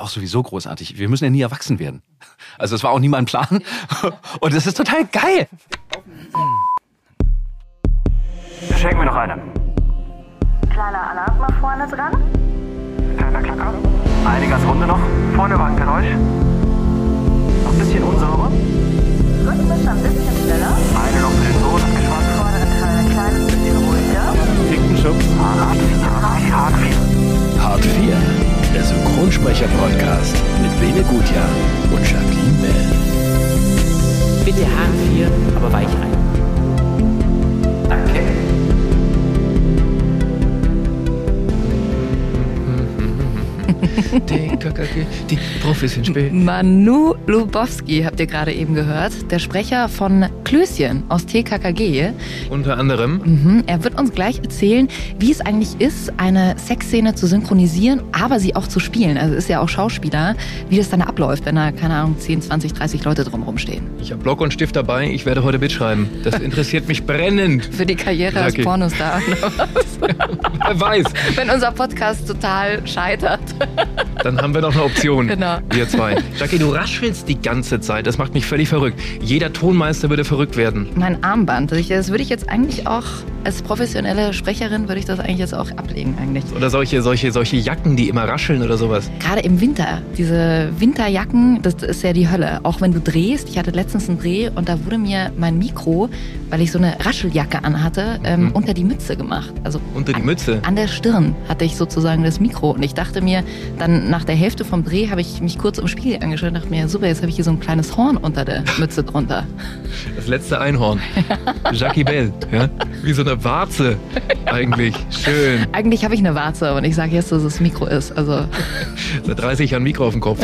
auch sowieso großartig. Wir müssen ja nie erwachsen werden. Also das war auch nie mein Plan. Und das ist total geil. Schenken wir noch eine. Kleiner Alarm mal vorne dran. Kleiner Klacker. Eine ganz runde noch. Vorne war ein Geräusch. Noch ein bisschen unsauber. Rhythmisch ein bisschen schneller. Eine noch für den Boden abgeschwatzt. Vorderen Teil ein kleines bisschen ruhiger. Dicken Schubs. Hart 4. Hart 4. Hart 4, der Synchronsprecher-Podcast mit Bene Gutjahr und Jacqueline Bell. Bitte Hahn 4, aber weich rein. Die Profis sind spät. Manu Lubowski habt ihr gerade eben gehört, der Sprecher von Klößchen aus TKKG. Unter anderem. Mhm, Er wird uns gleich erzählen, wie es eigentlich ist, eine Sexszene zu synchronisieren, aber sie auch zu spielen. Also ist ja auch Schauspieler, wie das dann abläuft, wenn da, keine Ahnung, 10, 20, 30 Leute drumherum stehen. Ich habe Block und Stift dabei. Ich werde heute mitschreiben. Das interessiert mich brennend. Für die Karriere als Jackie. Pornostar. Wer weiß. wenn unser Podcast total scheitert. Dann haben wir noch eine Option. Genau. Wir zwei. Jackie, du raschelst die ganze Zeit. Das macht mich völlig verrückt. Jeder Tonmeister würde verrückt werden. Mein Armband, das ich- das würde ich jetzt eigentlich auch, als professionelle Sprecherin würde ich das eigentlich jetzt auch ablegen eigentlich. Oder solche, solche, solche Jacken, die immer rascheln oder sowas. Gerade im Winter, diese Winterjacken, das ist ja die Hölle. Auch wenn du drehst, ich hatte letztens einen Dreh und da wurde mir mein Mikro, weil ich so eine Rascheljacke anhatte, ähm, Mhm. unter die Mütze gemacht. Also Unter die Mütze. An der Stirn hatte ich sozusagen das Mikro und ich dachte mir, dann nach der Hälfte vom Dreh habe ich mich kurz im Spiegel angeschaut und dachte mir, super, jetzt habe ich hier so ein kleines Horn unter der Mütze drunter. Das letzte Einhorn. Jackie Bell. Ja? Wie so eine Warze eigentlich. Schön. Eigentlich habe ich eine Warze und ich sage jetzt, dass es das Mikro ist. Also Seit 30 Jahren Mikro auf dem Kopf.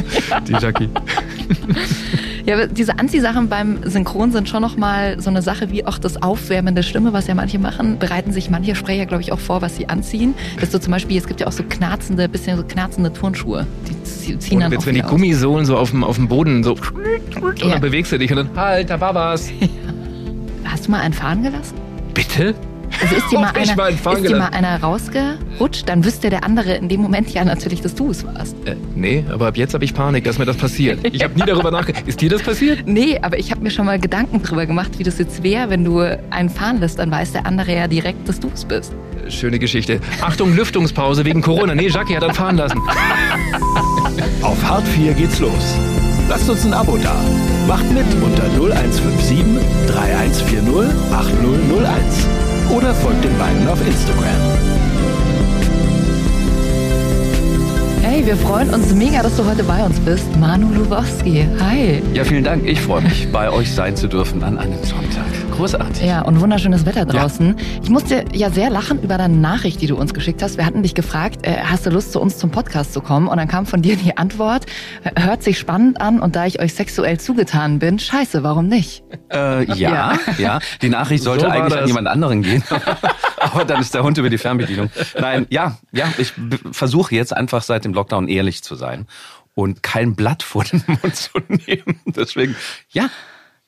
Die Jackie. Ja, diese Anziehsachen beim Synchron sind schon nochmal so eine Sache wie auch das Aufwärmen der Stimme, was ja manche machen. Bereiten sich manche Sprecher, glaube ich, auch vor, was sie anziehen. Dass du zum Beispiel, es gibt ja auch so knarzende, bisschen so knarzende Turnschuhe. Die zie- ziehen Und dann jetzt, wenn die aus. Gummisohlen so auf dem, auf dem Boden so. Und Ja. dann bewegst du dich und dann, halt, da war was. Hast du mal einen fahren gelassen? Bitte? Also ist dir mal einer, fahren ist dir mal einer rausgerutscht, dann wüsste der andere in dem Moment ja natürlich, dass du es warst. Äh, nee, aber ab jetzt habe ich Panik, dass mir das passiert. Ich habe nie darüber nachgedacht. Ist dir das passiert? Nee, aber ich habe mir schon mal Gedanken drüber gemacht, wie das jetzt wäre, wenn du einen fahren lässt, dann weiß der andere ja direkt, dass du es bist. Äh, Schöne Geschichte. Achtung, Lüftungspause wegen Corona. Nee, Jackie hat dann fahren lassen. Auf Hart 4 geht's los. Lasst uns ein Abo da. Macht mit unter 0157 3140 8001. Oder folgt den beiden auf Instagram. Hey, wir freuen uns mega, dass du heute bei uns bist. Manu Lubowski. Hi. Ja, vielen Dank. Ich freue mich, bei euch sein zu dürfen an einem Sonntag. Großartig. Ja, und wunderschönes Wetter draußen. Ich musste ja sehr lachen über deine Nachricht, die du uns geschickt hast. Wir hatten dich gefragt, äh, hast du Lust, zu uns zum Podcast zu kommen? Und dann kam von dir die Antwort, hört sich spannend an und da ich euch sexuell zugetan bin, scheiße, warum nicht? Äh, ja, ja, Die Nachricht sollte So eigentlich an das. jemand anderen gehen. Aber dann ist der Hund über die Fernbedienung. Nein, ja, ja, ich versuche jetzt einfach seit dem Lockdown ehrlich zu sein und kein Blatt vor den Mund zu nehmen. Deswegen, ja,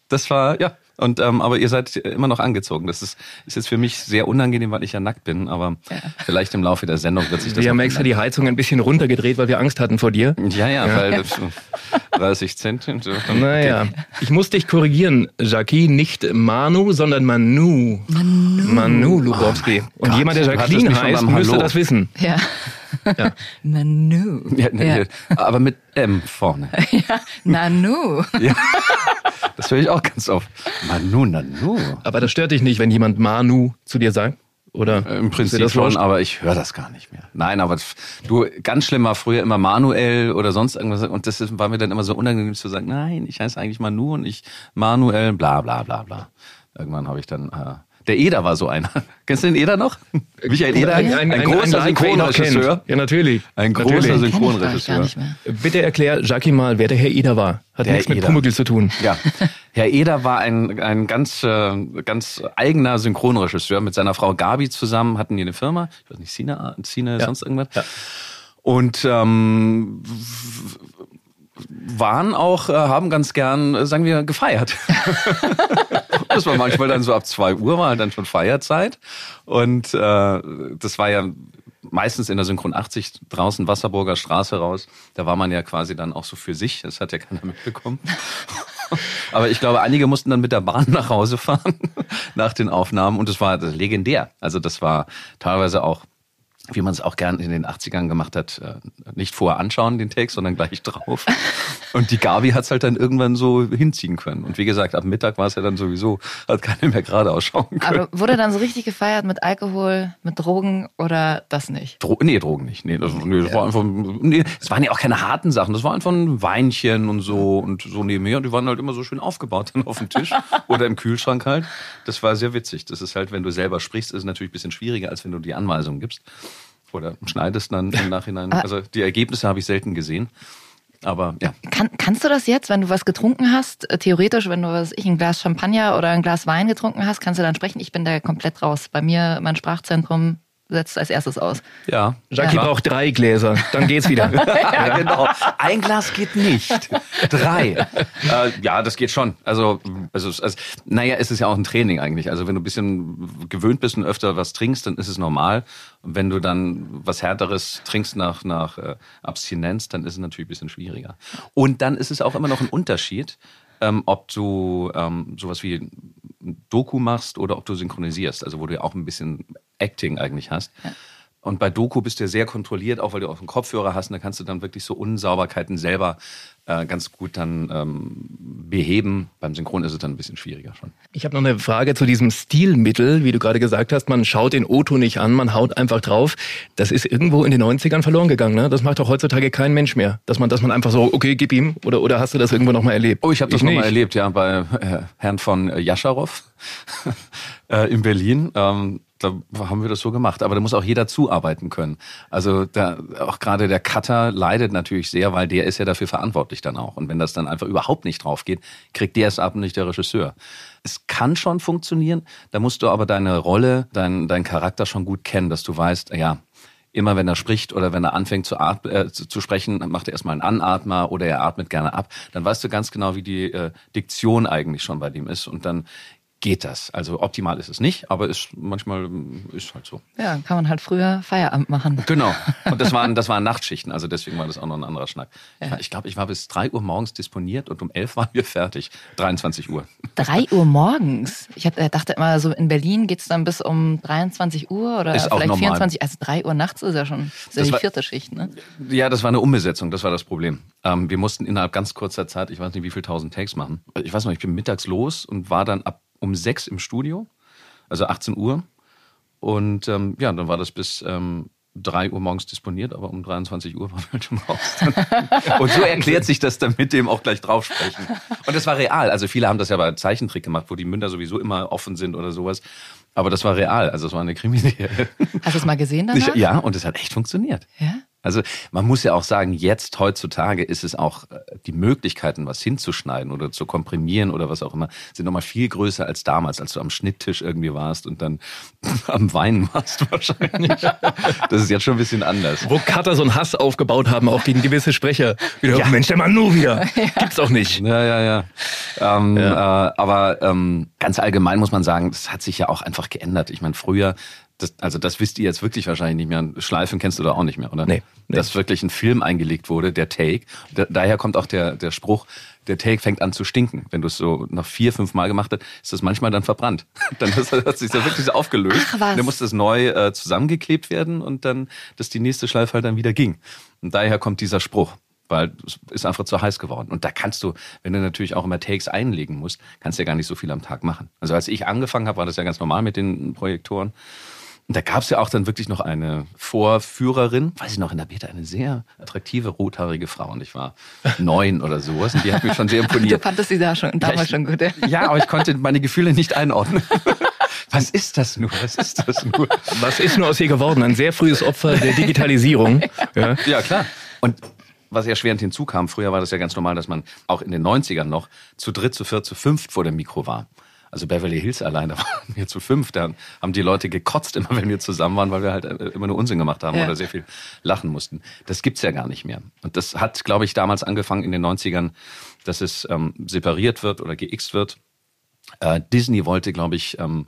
das war, ja. Und ähm, aber ihr seid immer noch angezogen. Das ist, ist jetzt für mich sehr unangenehm, weil ich ja nackt bin. Aber vielleicht im Laufe der Sendung wird sich das. Wir haben extra die Heizung ein bisschen runtergedreht, weil wir Angst hatten vor dir. Ja, ja, weil das, 30 Zentimeter. Naja, ich muss dich korrigieren, Jackie. Nicht Manu, sondern Manu. Manu. Manu Lubowski. Und Gott, jemand, der Jacqueline heißt, müsste das wissen. Ja. Ja. Nanu. Ja, ne, Ja. ja. Aber mit M vorne. ja. Nanu. Ja. Das höre ich auch ganz oft. Manu, Nanu. Aber das stört dich nicht, wenn jemand Manu zu dir sagt? Oder Im Prinzip das schon, aber ich höre das gar nicht mehr. Nein, aber du, ganz schlimm war früher immer Manuel oder sonst irgendwas. Und das war mir dann immer so unangenehm zu sagen, nein, ich heiße eigentlich Manu und ich Manuel, bla bla bla bla. Irgendwann habe ich dann, äh, der Eder war so einer. Kennst du den Eder noch? Michael Eder, ein, ein, ein, großer ein. Synchronregisseur. Ja, natürlich. Ein großer natürlich. Synchronregisseur. Bitte erklär Jackie mal, wer der Herr Eder war. Hat Der nichts mit. Pumuckl zu tun. Ja, Herr Eder war ein, ein ganz, äh, ganz eigener Synchronregisseur. Mit seiner Frau Gabi zusammen hatten die eine Firma. Ich weiß nicht, Cine, Cine Ja. sonst irgendwas. Ja. Und ähm, waren auch, äh, haben ganz gern, äh, sagen wir, gefeiert. das war manchmal dann so ab zwei Uhr, war dann schon Feierzeit. Und äh, das war ja meistens in der Synchron 80 draußen Wasserburger Straße raus. Da war man ja quasi dann auch so für sich. Das hat ja keiner mitbekommen. Aber ich glaube, einige mussten dann mit der Bahn nach Hause fahren nach den Aufnahmen und es war legendär. Also das war teilweise auch wie man es auch gern in den 80ern gemacht hat, äh, nicht vorher anschauen, den Text, sondern gleich drauf. Und die Gabi hat es halt dann irgendwann so hinziehen können. Und wie gesagt, ab Mittag war es ja dann sowieso, hat keiner mehr gerade ausschauen können. Aber wurde dann so richtig gefeiert mit Alkohol, mit Drogen oder das nicht? Dro nee, Drogen nicht. Nee, das, nee, das war einfach, nee, es waren ja auch keine harten Sachen. Das war einfach ein Weinchen und so und so nebenher. Und die waren halt immer so schön aufgebaut dann auf dem Tisch oder im Kühlschrank halt. Das war sehr witzig. Das ist halt, wenn du selber sprichst, ist es natürlich ein bisschen schwieriger, als wenn du die Anweisungen gibst oder schneidest dann im Nachhinein. Also die Ergebnisse habe ich selten gesehen. Aber ja. Kann, kannst du das jetzt, wenn du was getrunken hast, äh, theoretisch, wenn du was ich ein Glas Champagner oder ein Glas Wein getrunken hast, kannst du dann sprechen? Ich bin da komplett raus. Bei mir mein Sprachzentrum setzt als erstes aus. Ja. Jackie Ja. braucht drei Gläser, dann geht's wieder. ja, genau. Ein Glas geht nicht. Drei. äh, ja, das geht schon. Also, also, also, naja, es ist ja auch ein Training eigentlich. Also, wenn du ein bisschen gewöhnt bist und öfter was trinkst, dann ist es normal. Und wenn du dann was Härteres trinkst nach, nach äh, Abstinenz, dann ist es natürlich ein bisschen schwieriger. Und dann ist es auch immer noch ein Unterschied, ähm, ob du ähm, sowas wie Doku machst oder ob du synchronisierst. Also, wo du ja auch ein bisschen Acting eigentlich hast. Und bei Doku bist du ja sehr kontrolliert, auch weil du auch einen Kopfhörer hast. Und da kannst du dann wirklich so Unsauberkeiten selber äh, ganz gut dann ähm, beheben. Beim Synchron ist es dann ein bisschen schwieriger schon. Ich habe noch eine Frage zu diesem Stilmittel, wie du gerade gesagt hast. Man schaut den O-Ton nicht an, man haut einfach drauf. Das ist irgendwo in den 90ern verloren gegangen. Ne? Das macht doch heutzutage kein Mensch mehr. Dass man, dass man einfach so, okay, gib ihm. Oder, oder hast du das irgendwo noch mal erlebt? Oh, ich habe das noch nicht. mal erlebt, ja, bei äh, Herrn von äh, Jascharow äh, in Berlin. Ähm, da haben wir das so gemacht. Aber da muss auch jeder zuarbeiten können. Also da, auch gerade der Cutter leidet natürlich sehr, weil der ist ja dafür verantwortlich dann auch. Und wenn das dann einfach überhaupt nicht drauf geht, kriegt der es ab und nicht der Regisseur. Es kann schon funktionieren. Da musst du aber deine Rolle, dein, dein Charakter schon gut kennen, dass du weißt, ja, immer wenn er spricht oder wenn er anfängt zu, äh, zu, sprechen, macht er erstmal einen Anatmer oder er atmet gerne ab. Dann weißt du ganz genau, wie die äh, Diktion eigentlich schon bei dem ist. Und dann geht das. Also optimal ist es nicht, aber ist manchmal ähm, ist halt so. Ja, kann man halt früher Feierabend machen. Genau. Und das waren, das waren Nachtschichten, also deswegen war das auch noch ein anderer Schnack. Ich, war- ich glaube, ich war bis drei Uhr morgens disponiert und um elf waren wir fertig. 23 Uhr. Drei Uhr morgens. Ich hab, äh, dachte immer, so in Berlin geht's dann bis um 23 Uhr oder Ist auch vielleicht normal. 24. Also drei Uhr nachts ist ja schon ist ja Das die war- vierte Schicht, ne? Ja, das war eine Umbesetzung, das war das Problem. Ähm, wir mussten innerhalb ganz kurzer Zeit, ich weiß nicht, wie viel tausend Takes machen. Ich weiß noch, ich bin mittags los und war dann ab um sechs im Studio, also 18 Uhr. Und ähm, ja, dann war das bis ähm, 3 Uhr morgens disponiert, aber um 23 Uhr waren wir schon raus. und so erklärt sich das dann mit dem auch gleich draufsprechen. Und das war real. Also viele haben das ja bei Zeichentrick gemacht, wo die Münder sowieso immer offen sind oder sowas. Aber das war real. Also es war eine Krimiserie. Hast du es mal gesehen danach? Ich, ja, und es hat echt funktioniert. Ja? Also man muss ja auch sagen, jetzt heutzutage ist es auch äh, die Möglichkeiten, was hinzuschneiden oder zu komprimieren oder was auch immer, sind nochmal viel größer als damals, als du am Schnitttisch irgendwie warst und dann am Weinen warst wahrscheinlich. Das ist jetzt schon ein bisschen anders. Wo Cutter so einen Hass aufgebaut haben, auch gegen gewisse Sprecher. Wieder, Mensch, der Manu wieder. Gibt's doch nicht. Ja, ja, ja. Ähm, Äh, aber ähm, ganz allgemein muss man sagen, das hat sich ja auch einfach geändert. Ich meine, früher, das, also das wisst ihr jetzt wirklich wahrscheinlich nicht mehr. Schleifen kennst du da auch nicht mehr, oder? Nee, nee. Dass wirklich ein Film eingelegt wurde, der Take. Da, daher kommt auch der, der Spruch, der Take fängt an zu stinken. Wenn du es so noch vier, fünf Mal gemacht hast, ist das manchmal dann verbrannt. Dann ist, hat sich das wirklich so aufgelöst. Ach, was. Dann muss das neu äh, zusammengeklebt werden und dann, dass die nächste Schleife halt dann wieder ging. Und daher kommt dieser Spruch weil es ist einfach zu heiß geworden. Und da kannst du, wenn du natürlich auch immer Takes einlegen musst, kannst du ja gar nicht so viel am Tag machen. Also als ich angefangen habe, war das ja ganz normal mit den Projektoren. Und da gab es ja auch dann wirklich noch eine Vorführerin, weiß ich noch, in der Beta, eine sehr attraktive, rothaarige Frau. Und ich war neun oder sowas. Und die hat mich schon sehr Du imponiert. fandest die da schon damals ich- schon gut. Ja? Ja, aber ich konnte meine Gefühle nicht einordnen. Was ist das nur? Was ist das nur? Was ist nur aus ihr geworden? Ein sehr frühes Opfer der Digitalisierung. Ja. Ja, klar. Und was erschwerend hinzukam, früher war das ja ganz normal, dass man auch in den 90ern noch zu dritt, zu viert, zu fünft vor dem Mikro war. Also Beverly Hills allein, da waren wir zu fünf. Da haben die Leute gekotzt immer, wenn wir zusammen waren, weil wir halt äh, immer nur Unsinn gemacht haben Ja. oder sehr viel lachen mussten. Das gibt's ja gar nicht mehr. Und das hat, glaube ich, damals angefangen in den 90ern, dass es ähm, separiert wird oder geixt wird. Äh, Disney wollte, glaube ich, ähm,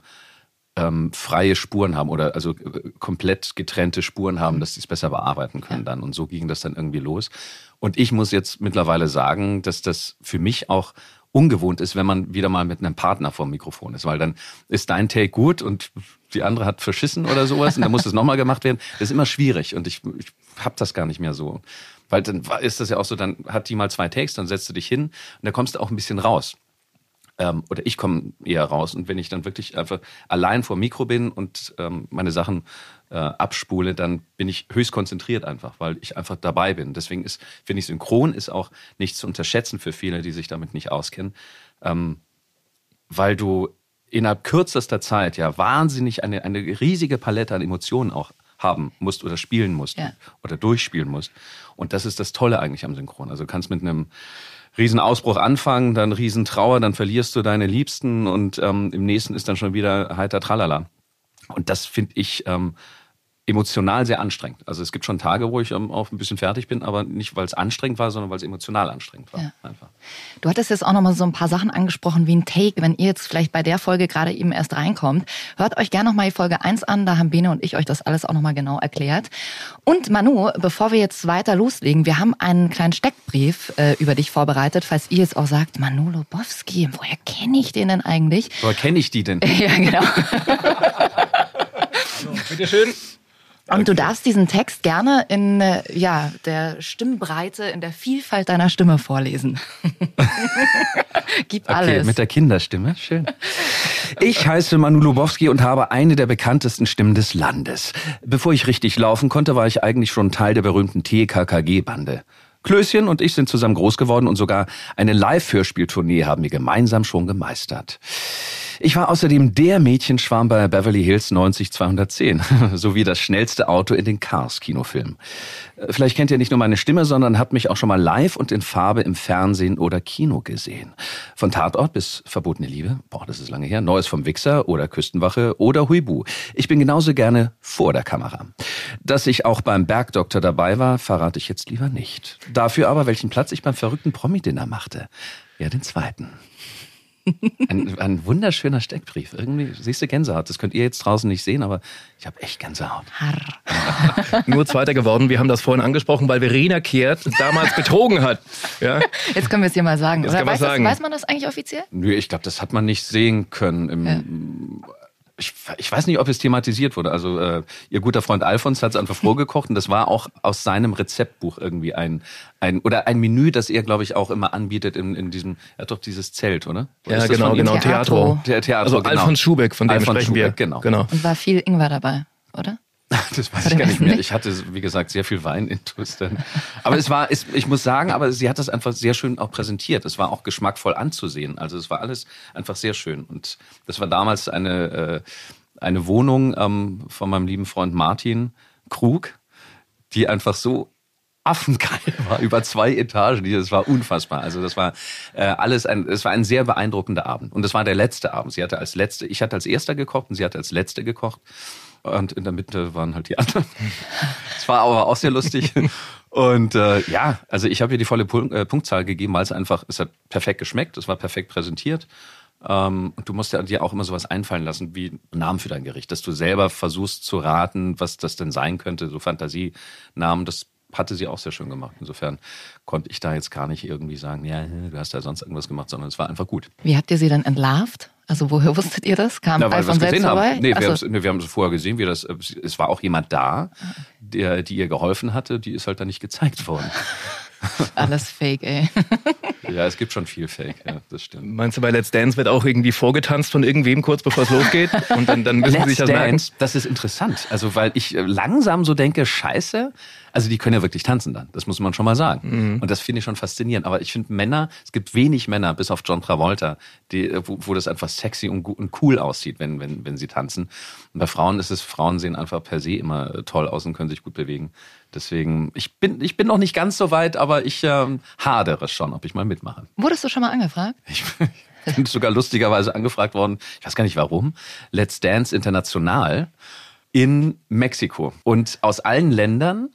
ähm, freie Spuren haben oder also äh, komplett getrennte Spuren haben, dass sie es besser bearbeiten können dann. Und so ging das dann irgendwie los. Und ich muss jetzt mittlerweile sagen, dass das für mich auch ungewohnt ist, wenn man wieder mal mit einem Partner vor dem Mikrofon ist, weil dann ist dein Take gut und die andere hat verschissen oder sowas und dann muss es nochmal gemacht werden. Das ist immer schwierig und ich, ich habe das gar nicht mehr so. Weil dann ist das ja auch so, dann hat die mal zwei Takes, dann setzt du dich hin und da kommst du auch ein bisschen raus. Ähm, oder ich komme eher raus. Und wenn ich dann wirklich einfach allein vor Mikro bin und ähm, meine Sachen äh, abspule, dann bin ich höchst konzentriert einfach, weil ich einfach dabei bin. Deswegen ist, finde ich, synchron ist auch nicht zu unterschätzen für viele, die sich damit nicht auskennen, ähm, weil du innerhalb kürzester Zeit ja wahnsinnig eine, eine riesige Palette an Emotionen auch haben musst oder spielen musst Ja. oder durchspielen musst. Und das ist das Tolle eigentlich am Synchron. Also du kannst mit einem Riesenausbruch anfangen, dann Riesentrauer, dann verlierst du deine Liebsten und ähm, im nächsten ist dann schon wieder heiter Tralala. Und das finde ich ähm, emotional sehr anstrengend. Also es gibt schon Tage, wo ich ähm, auch ein bisschen fertig bin, aber nicht, weil es anstrengend war, sondern weil es emotional anstrengend war. Ja. Einfach. Du hattest jetzt auch noch mal so ein paar Sachen angesprochen wie ein Take. Wenn ihr jetzt vielleicht bei der Folge gerade eben erst reinkommt, hört euch gerne noch mal die Folge 1 an. Da haben Bene und ich euch das alles auch noch mal genau erklärt. Und Manu, bevor wir jetzt weiter loslegen, wir haben einen kleinen Steckbrief äh, über dich vorbereitet, falls ihr jetzt auch sagt, Manu Lobowski, woher kenne ich den denn eigentlich? Woher kenne ich die denn? ja, genau. Bitteschön. Und du darfst diesen Text gerne in äh, ja, der Stimmbreite, in der Vielfalt deiner Stimme vorlesen. Gib Okay, alles. mit der Kinderstimme. Schön. Ich heiße Manu Lubowski und habe eine der bekanntesten Stimmen des Landes. Bevor ich richtig laufen konnte, war ich eigentlich schon Teil der berühmten TKKG-Bande. Klößchen und ich sind zusammen groß geworden und sogar eine Live-Hörspieltournee haben wir gemeinsam schon gemeistert. Ich war außerdem der Mädchenschwarm bei Beverly Hills 90210 sowie das schnellste Auto in den Cars-Kinofilmen. Vielleicht kennt ihr nicht nur meine Stimme, sondern habt mich auch schon mal live und in Farbe im Fernsehen oder Kino gesehen. Von Tatort bis Verbotene Liebe, boah, das ist lange her, Neues vom Wichser oder Küstenwache oder Huibu. Ich bin genauso gerne vor der Kamera. Dass ich auch beim Bergdoktor dabei war, verrate ich jetzt lieber nicht. Dafür aber, welchen Platz ich beim verrückten Promi-Dinner machte. Ja, den zweiten. Ein, ein wunderschöner Steckbrief. Irgendwie siehst du Gänsehaut. Das könnt ihr jetzt draußen nicht sehen, aber ich habe echt Gänsehaut. Harr. Nur Zweiter geworden. Wir haben das vorhin angesprochen, weil Verena Kehrt damals betrogen hat. Ja? Jetzt können wir es dir mal sagen. Jetzt Oder weiß, das, sagen. weiß man das eigentlich offiziell? Nö, ich glaube, das hat man nicht sehen können. Im, ich, ich weiß nicht, ob es thematisiert wurde. Also äh, ihr guter Freund Alfons hat es einfach vorgekocht und das war auch aus seinem Rezeptbuch irgendwie ein, ein oder ein Menü, das er, glaube ich, auch immer anbietet in, in diesem, er hat doch dieses Zelt, oder? Oder Ja, genau, genau. Theatro. Theatro. Also genau. Alfons Schubeck, von dem Alfons sprechen wir. Schubeck, genau. genau. Und war viel Ingwer dabei, oder? Das weiß ich gar nicht mehr. Ich hatte, wie gesagt, sehr viel Wein in dann. Aber es war, es, ich muss sagen, aber sie hat das einfach sehr schön auch präsentiert. Es war auch geschmackvoll anzusehen. Also es war alles einfach sehr schön. Und das war damals eine, äh, eine Wohnung ähm, von meinem lieben Freund Martin Krug, die einfach so affengeil war über zwei Etagen. Das war unfassbar. Also das war äh, alles ein, es war ein sehr beeindruckender Abend. Und das war der letzte Abend. Sie hatte als letzte, ich hatte als erster gekocht und sie hatte als letzte gekocht. Und in der Mitte waren halt die anderen. Es war aber auch sehr lustig. Und äh, ja, also ich habe ihr die volle Pun- äh, Punktzahl gegeben, weil es einfach, es hat perfekt geschmeckt, es war perfekt präsentiert. Ähm, und du musst ja dir auch immer sowas einfallen lassen, wie Namen für dein Gericht, dass du selber versuchst zu raten, was das denn sein könnte, so Fantasienamen, das hatte sie auch sehr schön gemacht. Insofern konnte ich da jetzt gar nicht irgendwie sagen, ja, du hast ja sonst irgendwas gemacht, sondern es war einfach gut. Wie habt ihr sie dann entlarvt? Also woher wusstet ihr das? Kam Na, weil wir es gesehen selbst haben. vorbei? Nee, wir, so. nee, wir haben es vorher gesehen, wie das, es war auch jemand da, der, die ihr geholfen hatte, die ist halt dann nicht gezeigt worden. Alles fake, ey. Ja, es gibt schon viel Fake, ja, das stimmt. Meinst du, bei Let's Dance wird auch irgendwie vorgetanzt von irgendwem kurz bevor es losgeht? Und dann, dann müssen sie sich Let's das merken. Dance, das ist interessant. Also, weil ich äh, langsam so denke, scheiße, also die können ja wirklich tanzen dann. Das muss man schon mal sagen. Und das finde ich schon faszinierend. Aber ich finde Männer, es gibt wenig Männer, bis auf John Travolta, die, wo, wo das einfach sexy und, und cool aussieht, wenn, wenn, wenn sie tanzen. Und bei Frauen ist es, Frauen sehen einfach per se immer äh, toll aus und können sich gut bewegen. Deswegen, ich bin, ich bin noch nicht ganz so weit, aber ich ähm, hadere schon, ob ich mal mitmache. Wurdest du schon mal angefragt? Ich bin sogar lustigerweise angefragt worden, ich weiß gar nicht warum, Let's Dance International in Mexiko. Und aus allen Ländern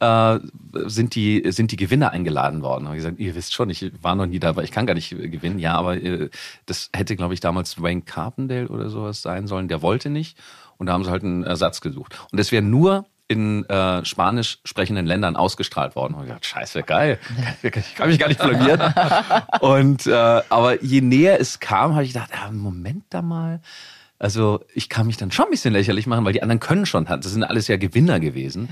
äh, sind die sind die Gewinner eingeladen worden. Und ich gesagt, ihr wisst schon, ich war noch nie dabei, ich kann gar nicht äh, gewinnen. Ja, aber äh, das hätte, glaube ich, damals Wayne Carpendale oder sowas sein sollen. Der wollte nicht und da haben sie halt einen Ersatz gesucht. Und es wäre nur in äh, spanisch sprechenden Ländern ausgestrahlt worden. Und ich dachte, scheiße, geil. Ich kann mich gar nicht blamieren. Und äh, aber je näher es kam, habe ich gedacht, ja, Moment da mal. Also ich kann mich dann schon ein bisschen lächerlich machen, weil die anderen können schon. Das sind alles ja Gewinner gewesen.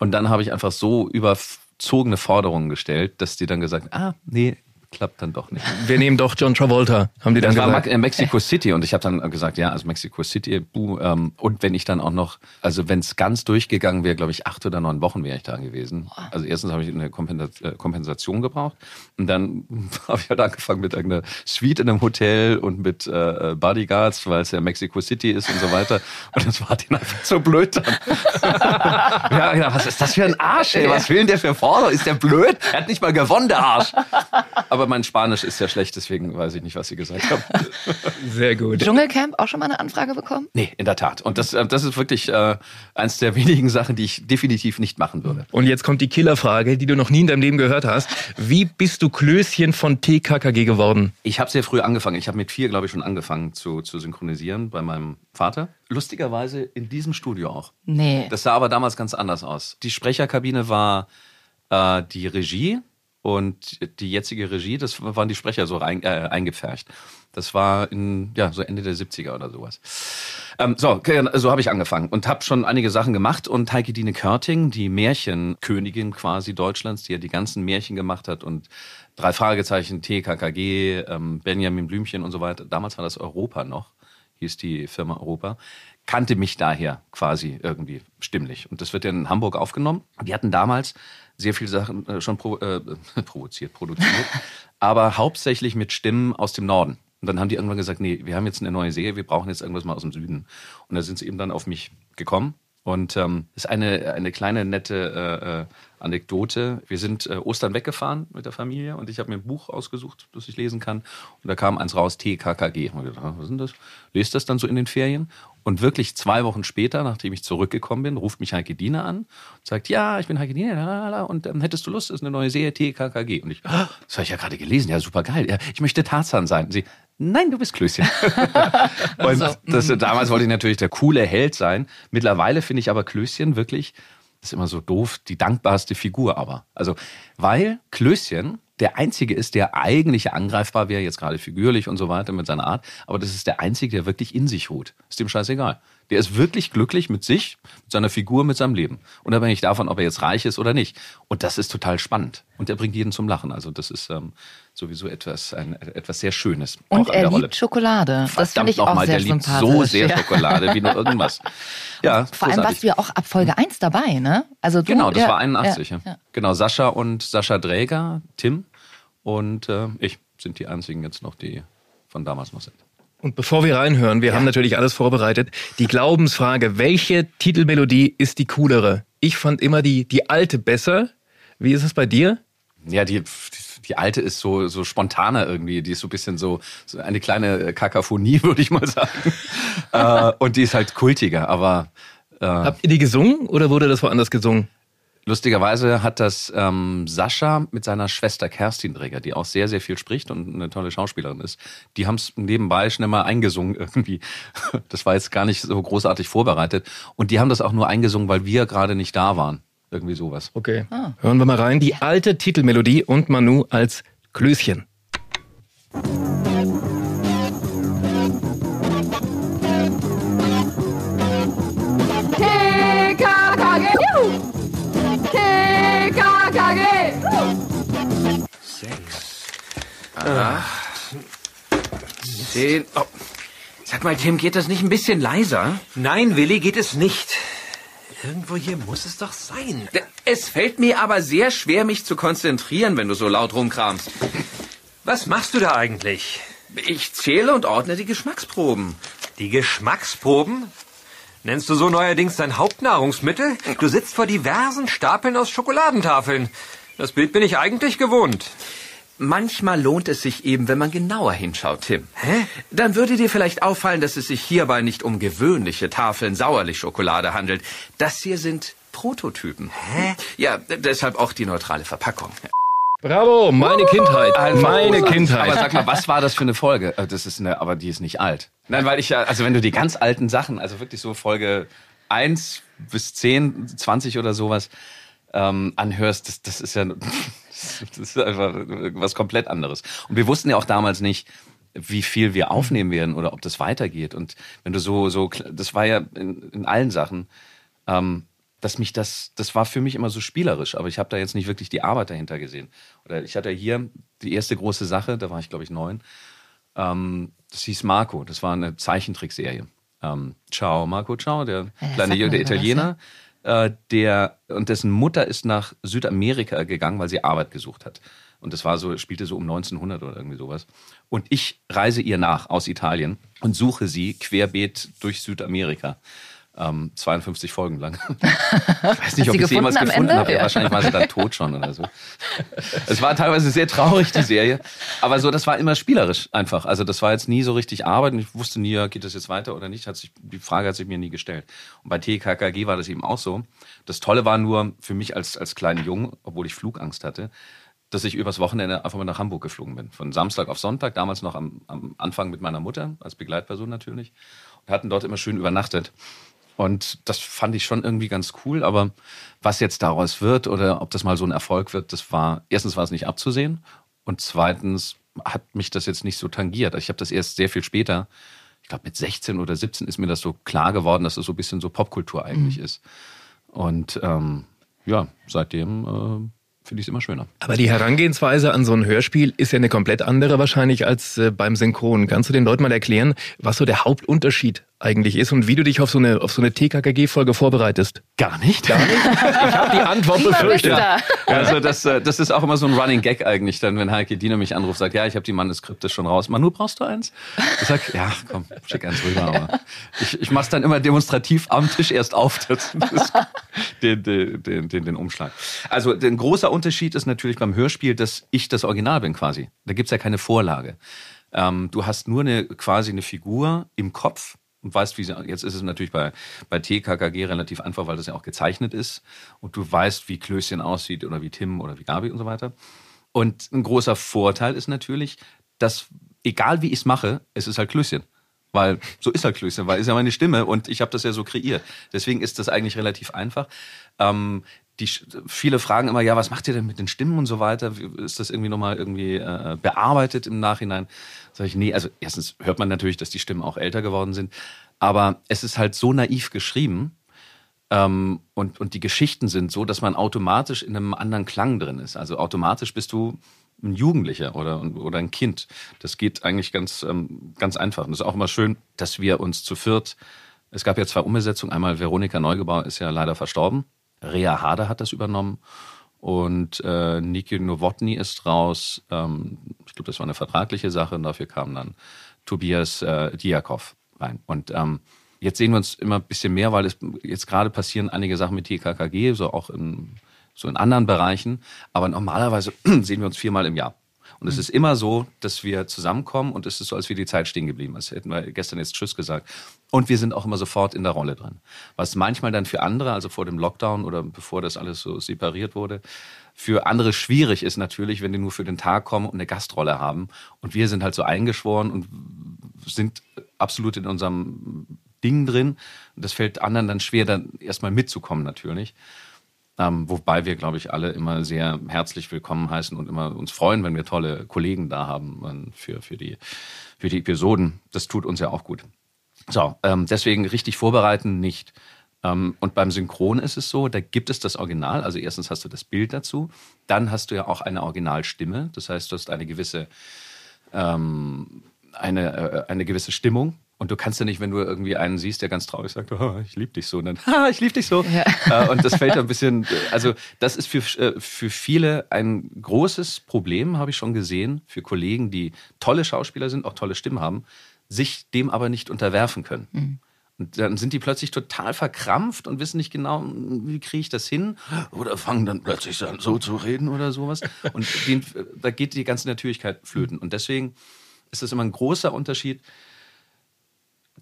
Und dann habe ich einfach so überzogene Forderungen gestellt, dass die dann gesagt, ah, nee, klappt dann doch nicht. Wir nehmen doch John Travolta, haben die dann Das war gesagt. Äh, Mexico City und ich habe dann gesagt, ja, also Mexico City, buh, ähm, und wenn ich dann auch noch, also wenn es ganz durchgegangen wäre, glaube ich, acht oder neun Wochen wäre ich da gewesen. Also erstens habe ich eine äh, Kompensation gebraucht und dann habe ich halt angefangen mit irgendeiner Suite in einem Hotel und mit äh, Bodyguards, weil es ja Mexico City ist und so weiter. Und das war denen einfach so blöd dann. ja, ja, was ist das für ein Arsch, ey? Was will denn der für Forderung? Ist der blöd? Er hat nicht mal gewonnen, der Arsch. Aber mein Spanisch ist ja schlecht, deswegen weiß ich nicht, was sie gesagt haben. Sehr gut. Dschungelcamp auch schon mal eine Anfrage bekommen? Nee, in der Tat. Und das, äh, das ist wirklich äh, eins der wenigen Sachen, die ich definitiv nicht machen würde. Und jetzt kommt die Killerfrage, die du noch nie in deinem Leben gehört hast. Wie bist du Klößchen von TKKG geworden? Ich habe sehr früh angefangen. Ich habe mit vier, glaube ich, schon angefangen zu, zu synchronisieren bei meinem Vater. Lustigerweise in diesem Studio auch. Nee. Das sah aber damals ganz anders aus. Die Sprecherkabine war äh, die Regie und die jetzige Regie, das waren die Sprecher so rein, äh, eingepfercht. Das war in, ja, so Ende der 70er oder sowas. Ähm, so, so habe ich angefangen und habe schon einige Sachen gemacht. Und Heike Dine Körting, die Märchenkönigin quasi Deutschlands, die ja die ganzen Märchen gemacht hat und drei Fragezeichen, TKKG, ähm, Benjamin Blümchen und so weiter. Damals war das Europa noch, hieß die Firma Europa kannte mich daher quasi irgendwie stimmlich. Und das wird ja in Hamburg aufgenommen. Die hatten damals sehr viele Sachen äh, schon provo äh, provoziert, produziert, aber hauptsächlich mit Stimmen aus dem Norden. Und dann haben die irgendwann gesagt, nee, wir haben jetzt eine neue Serie, wir brauchen jetzt irgendwas mal aus dem Süden. Und da sind sie eben dann auf mich gekommen. Und ähm, ist eine, eine kleine nette äh, äh, Anekdote. Wir sind äh, Ostern weggefahren mit der Familie und ich habe mir ein Buch ausgesucht, das ich lesen kann. Und da kam eins raus, TKKG. Und ich gedacht, ah, was ist denn das? Lest das dann so in den Ferien. Und wirklich zwei Wochen später, nachdem ich zurückgekommen bin, ruft mich Heike Diener an und sagt, ja, ich bin Heike Diener, lalala, und ähm, hättest du Lust, das ist eine neue Serie, TKKG. Und ich, ah, das habe ich ja gerade gelesen, ja, super geil. Ja, ich möchte Tarzan sein. Und sie, nein, du bist Klößchen. und das, damals wollte ich natürlich der coole Held sein. Mittlerweile finde ich aber Klößchen wirklich, ist immer so doof, die dankbarste Figur aber. Also, weil Klößchen der Einzige ist, der eigentlich angreifbar wäre, jetzt gerade figürlich und so weiter mit seiner Art, aber das ist der Einzige, der wirklich in sich ruht. Ist dem scheißegal. Der ist wirklich glücklich mit sich, mit seiner Figur, mit seinem Leben. Unabhängig davon, ob er jetzt reich ist oder nicht. Und das ist total spannend. Und er bringt jeden zum Lachen. Also das ist ähm, sowieso etwas, ein, etwas sehr Schönes. Und er der Rolle. liebt Schokolade. Das finde ich auch nochmal, sehr der liebt so sehr ja. Schokolade wie nur irgendwas. Ja, Vor allem warst du ja auch ab Folge 1 dabei, ne? Also du, Genau, das ja, war 81. Ja, ja. Genau, Sascha und Sascha Dräger, Tim und äh, ich sind die einzigen jetzt noch, die von damals noch sind. Und bevor wir reinhören, wir haben natürlich alles vorbereitet. Die Glaubensfrage, welche Titelmelodie ist die coolere? Ich fand immer die, die alte besser. Wie ist es bei dir? Ja, die, die alte ist so, so spontaner irgendwie. Die ist so ein bisschen so, so eine kleine Kakaphonie, würde ich mal sagen. äh, und die ist halt kultiger, aber äh, Habt ihr die gesungen oder wurde das woanders gesungen? Lustigerweise hat das ähm, Sascha mit seiner Schwester Kerstin Dräger, die auch sehr, sehr viel spricht und eine tolle Schauspielerin ist. Die haben es nebenbei schnell mal eingesungen irgendwie. Das war jetzt gar nicht so großartig vorbereitet. Und die haben das auch nur eingesungen, weil wir gerade nicht da waren. Irgendwie sowas. Okay. Hören wir mal rein. Die alte Titelmelodie und Manu als Klößchen. Zehn. Oh. Sag mal, Tim, geht das nicht ein bisschen leiser? Nein, Willi, geht es nicht. Irgendwo hier muss es doch sein. Es fällt mir aber sehr schwer, mich zu konzentrieren, wenn du so laut rumkramst. Was machst du da eigentlich? Ich zähle und ordne die Geschmacksproben. Die Geschmacksproben? Nennst du so neuerdings dein Hauptnahrungsmittel? Du sitzt vor diversen Stapeln aus Schokoladentafeln. Das Bild bin ich eigentlich gewohnt. Manchmal lohnt es sich eben, wenn man genauer hinschaut, Tim. Hä? Dann würde dir vielleicht auffallen, dass es sich hierbei nicht um gewöhnliche Tafeln Sauerlichtschokolade handelt. Das hier sind Prototypen. Hä? Ja, deshalb auch die neutrale Verpackung. Bravo, meine Kindheit. Einfach meine großartig. Kindheit. Aber sag mal, was war das für eine Folge? Äh, Das ist eine, aber die ist nicht alt. Nein, weil ich ja, also wenn du die ganz alten Sachen, also wirklich so Folge 1 bis 10, 20 oder sowas ähm, anhörst, das, das ist ja das ist einfach was komplett anderes. Und wir wussten ja auch damals nicht, wie viel wir aufnehmen werden oder ob das weitergeht. Und wenn du so, so, das war ja in, in allen Sachen, ähm, dass mich das, das war für mich immer so spielerisch, aber ich habe da jetzt nicht wirklich die Arbeit dahinter gesehen. Oder ich hatte hier die erste große Sache, da war ich glaube ich neun, ähm, das hieß Marco, das war eine Zeichentrickserie. Ähm, ciao, Marco, ciao, der sag kleine der aber was, Italiener, äh, der und dessen Mutter ist nach Südamerika gegangen, weil sie Arbeit gesucht hat. Und das war so, spielte so um 1900 oder irgendwie sowas. Und ich reise ihr nach aus Italien und suche sie querbeet durch Südamerika. Ähm, 52 Folgen lang. Ich weiß nicht, ob ich sie jemals gefunden Ende? habe. Ja, wahrscheinlich war sie dann tot schon oder so. Es war teilweise sehr traurig, die Serie. Aber so, das war immer spielerisch einfach. Also das war jetzt nie so richtig Arbeit. Und ich wusste nie, geht das jetzt weiter oder nicht. Hat sich, die Frage hat sich mir nie gestellt. Und bei TKKG war das eben auch so. Das Tolle war nur für mich als, als kleinen Jungen, obwohl ich Flugangst hatte, dass ich übers Wochenende einfach mal nach Hamburg geflogen bin. Von Samstag auf Sonntag, damals noch am, am Anfang mit meiner Mutter, als Begleitperson natürlich. Und hatten dort immer schön übernachtet. Und das fand ich schon irgendwie ganz cool. Aber was jetzt daraus wird oder ob das mal so ein Erfolg wird, das war, erstens war es nicht abzusehen. Und zweitens hat mich das jetzt nicht so tangiert. Ich habe das erst sehr viel später, ich glaube mit 16 oder 17 ist mir das so klar geworden, dass es so ein bisschen so Popkultur eigentlich ist. Und ähm, ja, seitdem äh, finde ich es immer schöner. Aber die Herangehensweise an so ein Hörspiel ist ja eine komplett andere wahrscheinlich als äh, beim Synchron. Kannst du den Leuten mal erklären, was so der Hauptunterschied eigentlich ist und wie du dich auf so eine, auf so eine TKKG-Folge vorbereitest? Gar nicht. Gar nicht? Ich habe die Antwort befürchtet. Also das, äh, das ist auch immer so ein Running Gag eigentlich, dann wenn Heike Diener mich anruft, sagt, ja, ich habe die Manuskripte schon raus. Manu, brauchst du eins? Ich sag, ja, komm, schick eins rüber. Aber ich, ich mach's dann immer demonstrativ am Tisch erst auf, das, das, den, den, den, den, den Umschlag. Also ein großer Unterschied ist natürlich beim Hörspiel, dass ich das Original bin quasi. Da gibt's ja keine Vorlage. Ähm, du hast nur eine quasi eine Figur im Kopf und weißt, wie sie, jetzt ist es natürlich bei, bei TKKG relativ einfach, weil das ja auch gezeichnet ist und du weißt, wie Klößchen aussieht oder wie Tim oder wie Gabi und so weiter. Und ein großer Vorteil ist natürlich, dass egal wie ich es mache, es ist halt Klößchen. Weil so ist halt Klößchen, weil ist ja meine Stimme und ich habe das ja so kreiert. Deswegen ist das eigentlich relativ einfach. Ähm, die, viele fragen immer, ja, was macht ihr denn mit den Stimmen und so weiter? Ist das irgendwie nochmal irgendwie äh, bearbeitet im Nachhinein? Sag ich, nee, also erstens hört man natürlich, dass die Stimmen auch älter geworden sind, aber es ist halt so naiv geschrieben, ähm, und, und die Geschichten sind so, dass man automatisch in einem anderen Klang drin ist. Also automatisch bist du ein Jugendlicher oder, oder ein Kind. Das geht eigentlich ganz, ähm, ganz einfach. Und es ist auch immer schön, dass wir uns zu viert, es gab ja zwei Umbesetzungen. Einmal Veronika Neugebauer ist ja leider verstorben. Rea Harder hat das übernommen. Und äh, Niki Nowotny ist raus. Ähm, ich glaube, das war eine vertragliche Sache. Und dafür kam dann Tobias äh, Diakov rein. Und ähm, jetzt sehen wir uns immer ein bisschen mehr, weil es jetzt gerade passieren einige Sachen mit TKKG, so auch in, so in anderen Bereichen. Aber normalerweise sehen wir uns viermal im Jahr. Und es ist immer so, dass wir zusammenkommen und es ist so, als wäre die Zeit stehen geblieben. Als hätten wir gestern jetzt Tschüss gesagt. Und wir sind auch immer sofort in der Rolle drin. Was manchmal dann für andere, also vor dem Lockdown oder bevor das alles so separiert wurde, für andere schwierig ist natürlich, wenn die nur für den Tag kommen und eine Gastrolle haben. Und wir sind halt so eingeschworen und sind absolut in unserem Ding drin. Und das fällt anderen dann schwer, dann erstmal mitzukommen natürlich. Ähm, wobei wir, glaube ich, alle immer sehr herzlich willkommen heißen und immer uns freuen, wenn wir tolle Kollegen da haben ähm, für, für, die, für die Episoden. Das tut uns ja auch gut. So, ähm, deswegen richtig vorbereiten nicht. Ähm, und beim Synchron ist es so, da gibt es das Original. Also erstens hast du das Bild dazu, dann hast du ja auch eine Originalstimme. Das heißt, du hast eine gewisse ähm, eine, äh, eine gewisse Stimmung. Und du kannst ja nicht, wenn du irgendwie einen siehst, der ganz traurig sagt, oh, ich liebe dich so, und dann, ha, ich liebe dich so. Äh, und das fällt ein bisschen, also das ist für, äh, für viele ein großes Problem, habe ich schon gesehen, für Kollegen, die tolle Schauspieler sind, auch tolle Stimmen haben, sich dem aber nicht unterwerfen können. Und dann sind die plötzlich total verkrampft und wissen nicht genau, wie kriege ich das hin? Oder fangen dann plötzlich an, so zu reden oder sowas. Und den, da geht die ganze Natürlichkeit flöten. Und deswegen ist das immer ein großer Unterschied.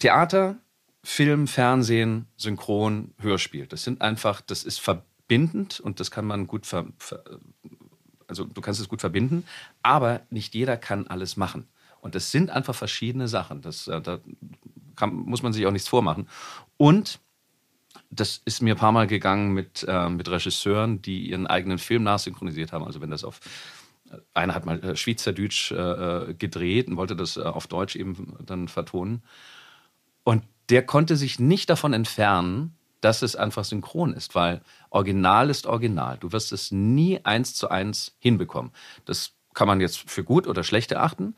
Theater Film, Fernsehen, Synchron, Hörspiel. Das sind einfach, das ist verbindend und das kann man gut ver, ver also du kannst es gut verbinden, aber nicht jeder kann alles machen. Und das sind einfach verschiedene Sachen. Das, äh, da kann, muss man sich auch nichts vormachen. Und das ist mir ein paar Mal gegangen mit, äh, mit Regisseuren, die ihren eigenen Film nachsynchronisiert haben. Also wenn das auf äh, einer hat mal äh, Schweizerdeutsch äh, gedreht und wollte das auf Deutsch eben dann vertonen. Und der konnte sich nicht davon entfernen, dass es einfach synchron ist, weil Original ist Original. Du wirst es nie eins zu eins hinbekommen. Das kann man jetzt für gut oder schlecht erachten,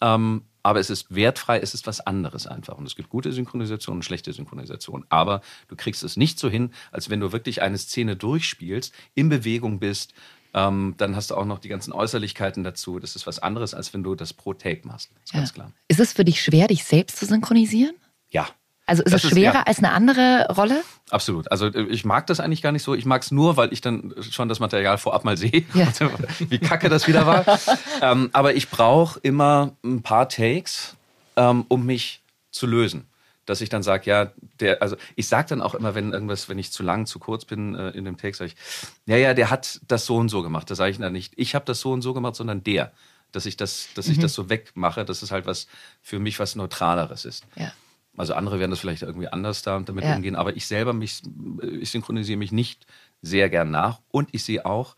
ähm, aber es ist wertfrei, es ist was anderes einfach. Und es gibt gute Synchronisation und schlechte Synchronisation. Aber du kriegst es nicht so hin, als wenn du wirklich eine Szene durchspielst, in Bewegung bist, ähm, dann hast du auch noch die ganzen Äußerlichkeiten dazu. Das ist was anderes, als wenn du das pro Take machst. Das ist Ja. ganz klar. Ist es für dich schwer, dich selbst zu synchronisieren? Ja, Also ist Das es ist- schwerer ja. als eine andere Rolle? Absolut. Also äh, ich mag das eigentlich gar nicht so. Ich mag es nur, weil ich dann schon das Material vorab mal sehe, Ja. wie kacke das wieder war. ähm, aber ich brauche immer ein paar Takes, ähm, um mich zu lösen. Dass ich dann sage, ja, der, also ich sage dann auch immer, wenn irgendwas, wenn ich zu lang, zu kurz bin äh, in dem Take, sage ich, ja, ja, der hat das so und so gemacht. Da sage ich dann nicht, ich habe das so und so gemacht, sondern der. Dass ich das, dass ich das so wegmache, dass es halt was für mich was Neutraleres ist. Ja. Also andere werden das vielleicht irgendwie anders da damit Ja. umgehen, aber ich selber mich, ich synchronisiere mich nicht sehr gern nach und ich sehe auch,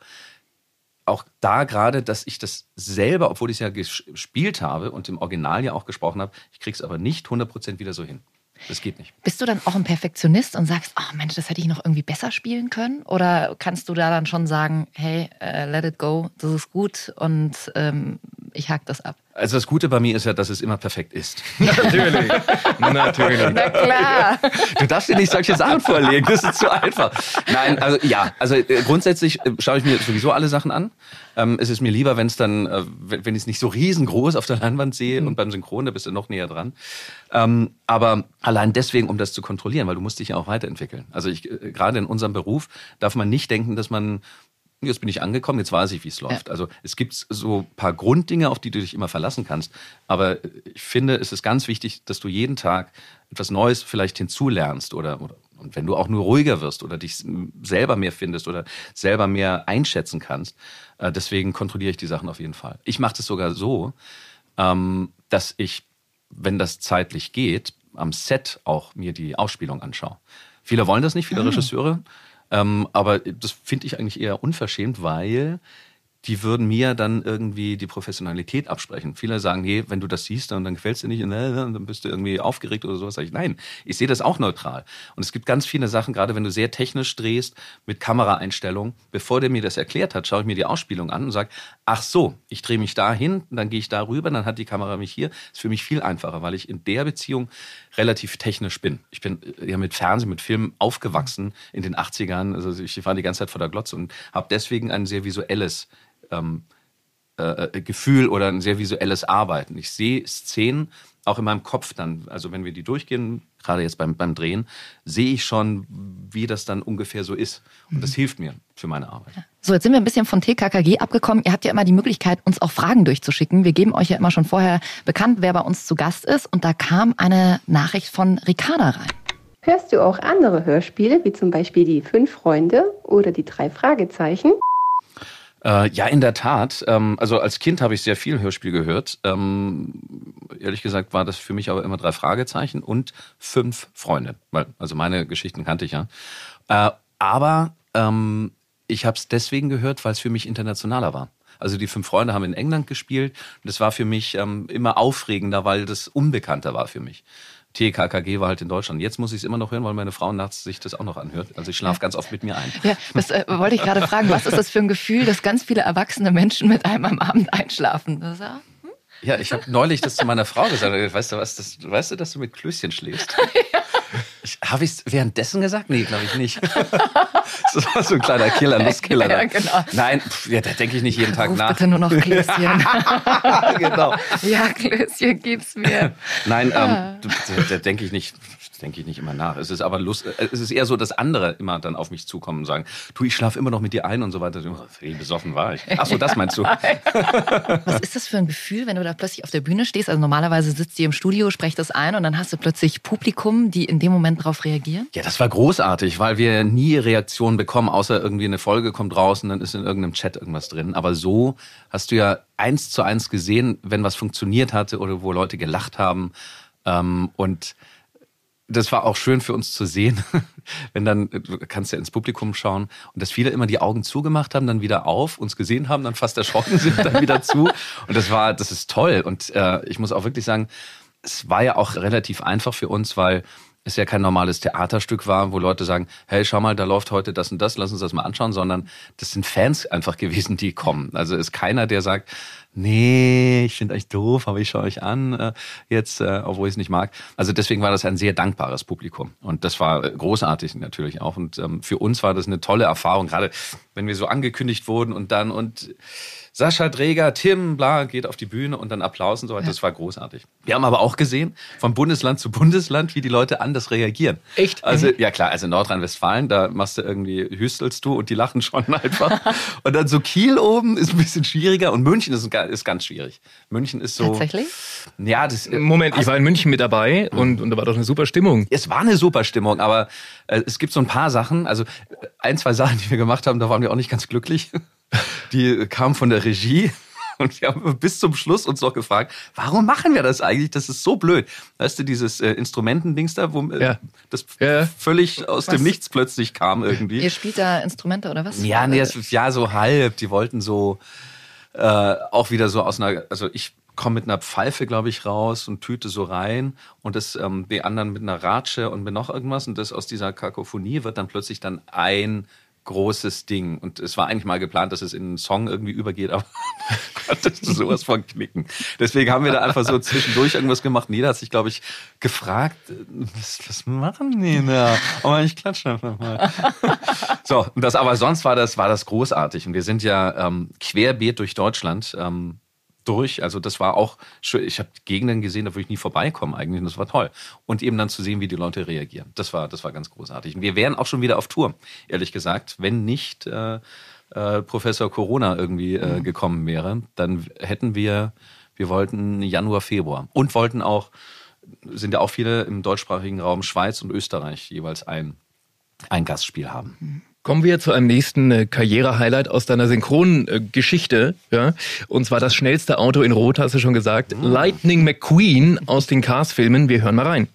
auch da gerade, dass ich das selber, obwohl ich es ja ges- gespielt habe und im Original ja auch gesprochen habe, ich kriege es aber nicht 100% wieder so hin. Das geht nicht. Bist du dann auch ein Perfektionist und sagst, oh Mensch, das hätte ich noch irgendwie besser spielen können? Oder kannst du da dann schon sagen, hey, äh, let it go, das ist gut und ähm, ich hack das ab? Also das Gute bei mir ist ja, dass es immer perfekt ist. Natürlich. Natürlich. Na klar. Du darfst dir nicht solche Sachen vorlegen, das ist zu einfach. Nein, also ja, also äh, grundsätzlich äh, schaue ich mir sowieso alle Sachen an. Ähm, es ist mir lieber, wenn es dann, äh, wenn, ich es nicht so riesengroß auf der Leinwand sehe und beim Synchron, da bist du noch näher dran. Ähm, aber allein deswegen, um das zu kontrollieren, weil du musst dich ja auch weiterentwickeln. Also ich, äh, gerade in unserem Beruf darf man nicht denken, dass man Jetzt bin ich angekommen, jetzt weiß ich, wie es läuft. Also es gibt so ein paar Grunddinge, auf die du dich immer verlassen kannst. Aber ich finde, es ist ganz wichtig, dass du jeden Tag etwas Neues vielleicht hinzulernst oder, oder und wenn du auch nur ruhiger wirst oder dich selber mehr findest oder selber mehr einschätzen kannst. Äh, deswegen kontrolliere ich die Sachen auf jeden Fall. Ich mache das sogar so, ähm, dass ich, wenn das zeitlich geht, am Set auch mir die Ausspielung anschaue. Viele wollen das nicht, viele Regisseure. Ähm, aber das finde ich eigentlich eher unverschämt, weil die würden mir dann irgendwie die Professionalität absprechen. Viele sagen, nee, wenn du das siehst, dann, dann gefällt dir nicht, und dann bist du irgendwie aufgeregt oder sowas. Sag ich, nein, ich sehe das auch neutral. Und es gibt ganz viele Sachen, gerade wenn du sehr technisch drehst, mit Kameraeinstellungen. Bevor der mir das erklärt hat, schaue ich mir die Ausspielung an und sage, ach so, ich drehe mich da hin, dann gehe ich da rüber, dann hat die Kamera mich hier. Ist für mich viel einfacher, weil ich in der Beziehung relativ technisch bin. Ich bin äh, ja mit Fernsehen, mit Film aufgewachsen in den 80ern. Also ich war die ganze Zeit vor der Glotze und habe deswegen ein sehr visuelles ähm, äh, Gefühl oder ein sehr visuelles Arbeiten. Ich sehe Szenen auch in meinem Kopf dann, also wenn wir die durchgehen, gerade jetzt beim, beim Drehen, sehe ich schon, wie das dann ungefähr so ist. Und das hilft mir für meine Arbeit. So, jetzt sind wir ein bisschen von TKKG abgekommen. Ihr habt ja immer die Möglichkeit, uns auch Fragen durchzuschicken. Wir geben euch ja immer schon vorher bekannt, wer bei uns zu Gast ist. Und da kam eine Nachricht von Ricarda rein. Hörst du auch andere Hörspiele, wie zum Beispiel die Fünf Freunde oder die drei Fragezeichen? Äh, ja, in der Tat. Ähm, also als Kind habe ich sehr viel Hörspiel gehört. Ähm, ehrlich gesagt war das für mich aber immer drei Fragezeichen und fünf Freunde. Weil, also meine Geschichten kannte ich ja. Äh, aber ähm, ich habe es deswegen gehört, weil es für mich internationaler war. Also die fünf Freunde haben in England gespielt und das war für mich ähm, immer aufregender, weil das unbekannter war für mich. TKKG war halt in Deutschland. Jetzt muss ich es immer noch hören, weil meine Frau nachts sich das auch noch anhört. Also ich schlafe ganz oft mit mir ein. Ja, das äh, wollte ich gerade fragen. Was ist das für ein Gefühl, dass ganz viele erwachsene Menschen mit einem am Abend einschlafen? Ist ja- Ja, ich habe neulich das zu meiner Frau gesagt. Weißt du was? Das, weißt du, dass du mit Klößchen schläfst? Ich, habe ich es währenddessen gesagt? Nee, glaube ich nicht. das war so ein kleiner Killer, Lustkiller. Ja, genau. Nein, pff, ja, da denke ich nicht jeden Tag Ruf nach. bitte nur noch Klößchen. genau. ja, Klößchen gib's mir. Nein, ähm, da, da denke ich nicht denke ich nicht immer nach. Es ist aber lust, äh, es ist eher so, dass andere immer dann auf mich zukommen und sagen, du, ich schlafe immer noch mit dir ein und so weiter. Wie besoffen war ich? Ach so, das meinst du? Was ist das für ein Gefühl, wenn du da plötzlich auf der Bühne stehst? Also normalerweise sitzt ihr im Studio, sprecht das ein und dann hast du plötzlich Publikum, die in dem Moment darauf reagieren? Ja, das war großartig, weil wir nie Reaktionen bekommen, außer irgendwie eine Folge kommt raus und dann ist in irgendeinem Chat irgendwas drin. Aber so hast du ja eins zu eins gesehen, wenn was funktioniert hatte oder wo Leute gelacht haben. Ähm, und das war auch schön für uns zu sehen, wenn dann, du kannst ja ins Publikum schauen und dass viele immer die Augen zugemacht haben, dann wieder auf, uns gesehen haben, dann fast erschrocken sind, dann wieder zu. Und das war, das ist toll. Und äh, ich muss auch wirklich sagen, es war ja auch relativ einfach für uns, weil es ja kein normales Theaterstück war, wo Leute sagen, hey, schau mal, da läuft heute das und das, lass uns das mal anschauen, sondern das sind Fans einfach gewesen, die kommen. Also ist keiner, der sagt, nee, ich finde euch doof, aber ich schaue euch an äh, jetzt, äh, obwohl ich es nicht mag. Also deswegen war das ein sehr dankbares Publikum. Und das war großartig natürlich auch. Und ähm, für uns war das eine tolle Erfahrung, gerade wenn wir so angekündigt wurden und dann und Sascha Dräger, Tim, bla, geht auf die Bühne und dann Applaus und so weiter. Das war großartig. Wir haben aber auch gesehen, von Bundesland zu Bundesland, wie die Leute anders reagieren. Echt? Also, ja klar, also Nordrhein-Westfalen, da machst du irgendwie, hüstelst du und die lachen schon einfach. und dann so Kiel oben ist ein bisschen schwieriger und München ist, ist ganz schwierig. München ist so. Tatsächlich? Ja, das. Moment, ich war in München mit dabei und, und da war doch eine super Stimmung. Es war eine super Stimmung, aber äh, es gibt so ein paar Sachen, also ein, zwei Sachen, die wir gemacht haben, da waren wir auch nicht ganz glücklich. Die kamen von der Regie. Und wir haben bis zum Schluss uns noch gefragt, warum machen wir das eigentlich? Das ist so blöd. Weißt du, dieses äh, Instrumentendings da, wo äh, Ja. das Ja. völlig aus Was? dem Nichts plötzlich kam irgendwie. Ihr spielt da Instrumente oder was? Ja, nee, das, ja, so halb. Die wollten so äh, auch wieder so aus einer, also ich komme mit einer Pfeife, glaube ich, raus und tüte so rein und das ähm, die anderen mit einer Ratsche und mit noch irgendwas und das aus dieser Kakophonie wird dann plötzlich dann ein großes Ding und es war eigentlich mal geplant, dass es in einen Song irgendwie übergeht, aber konntest du sowas von knicken. Deswegen haben wir da einfach so zwischendurch irgendwas gemacht und jeder hat sich, glaube ich, gefragt, äh, was, was machen die da? Aber ich klatsche einfach mal. So, und das aber sonst war das, war das großartig. Und wir sind ja ähm, querbeet durch Deutschland ähm, durch. Also das war auch schön. Ich habe Gegenden gesehen, da würde ich nie vorbeikommen eigentlich. Und das war toll. Und eben dann zu sehen, wie die Leute reagieren. Das war, das war ganz großartig. Und wir wären auch schon wieder auf Tour, ehrlich gesagt, wenn nicht äh, äh, Professor Corona irgendwie äh, gekommen wäre. Dann hätten wir, wir wollten Januar, Februar und wollten auch, sind ja auch viele im deutschsprachigen Raum Schweiz und Österreich jeweils ein, ein Gastspiel haben. Kommen wir zu einem nächsten äh, Karriere-Highlight aus deiner Synchron-Geschichte. Ja? Und zwar das schnellste Auto in Rot, hast du schon gesagt. Lightning McQueen aus den Cars-Filmen. Wir hören mal rein.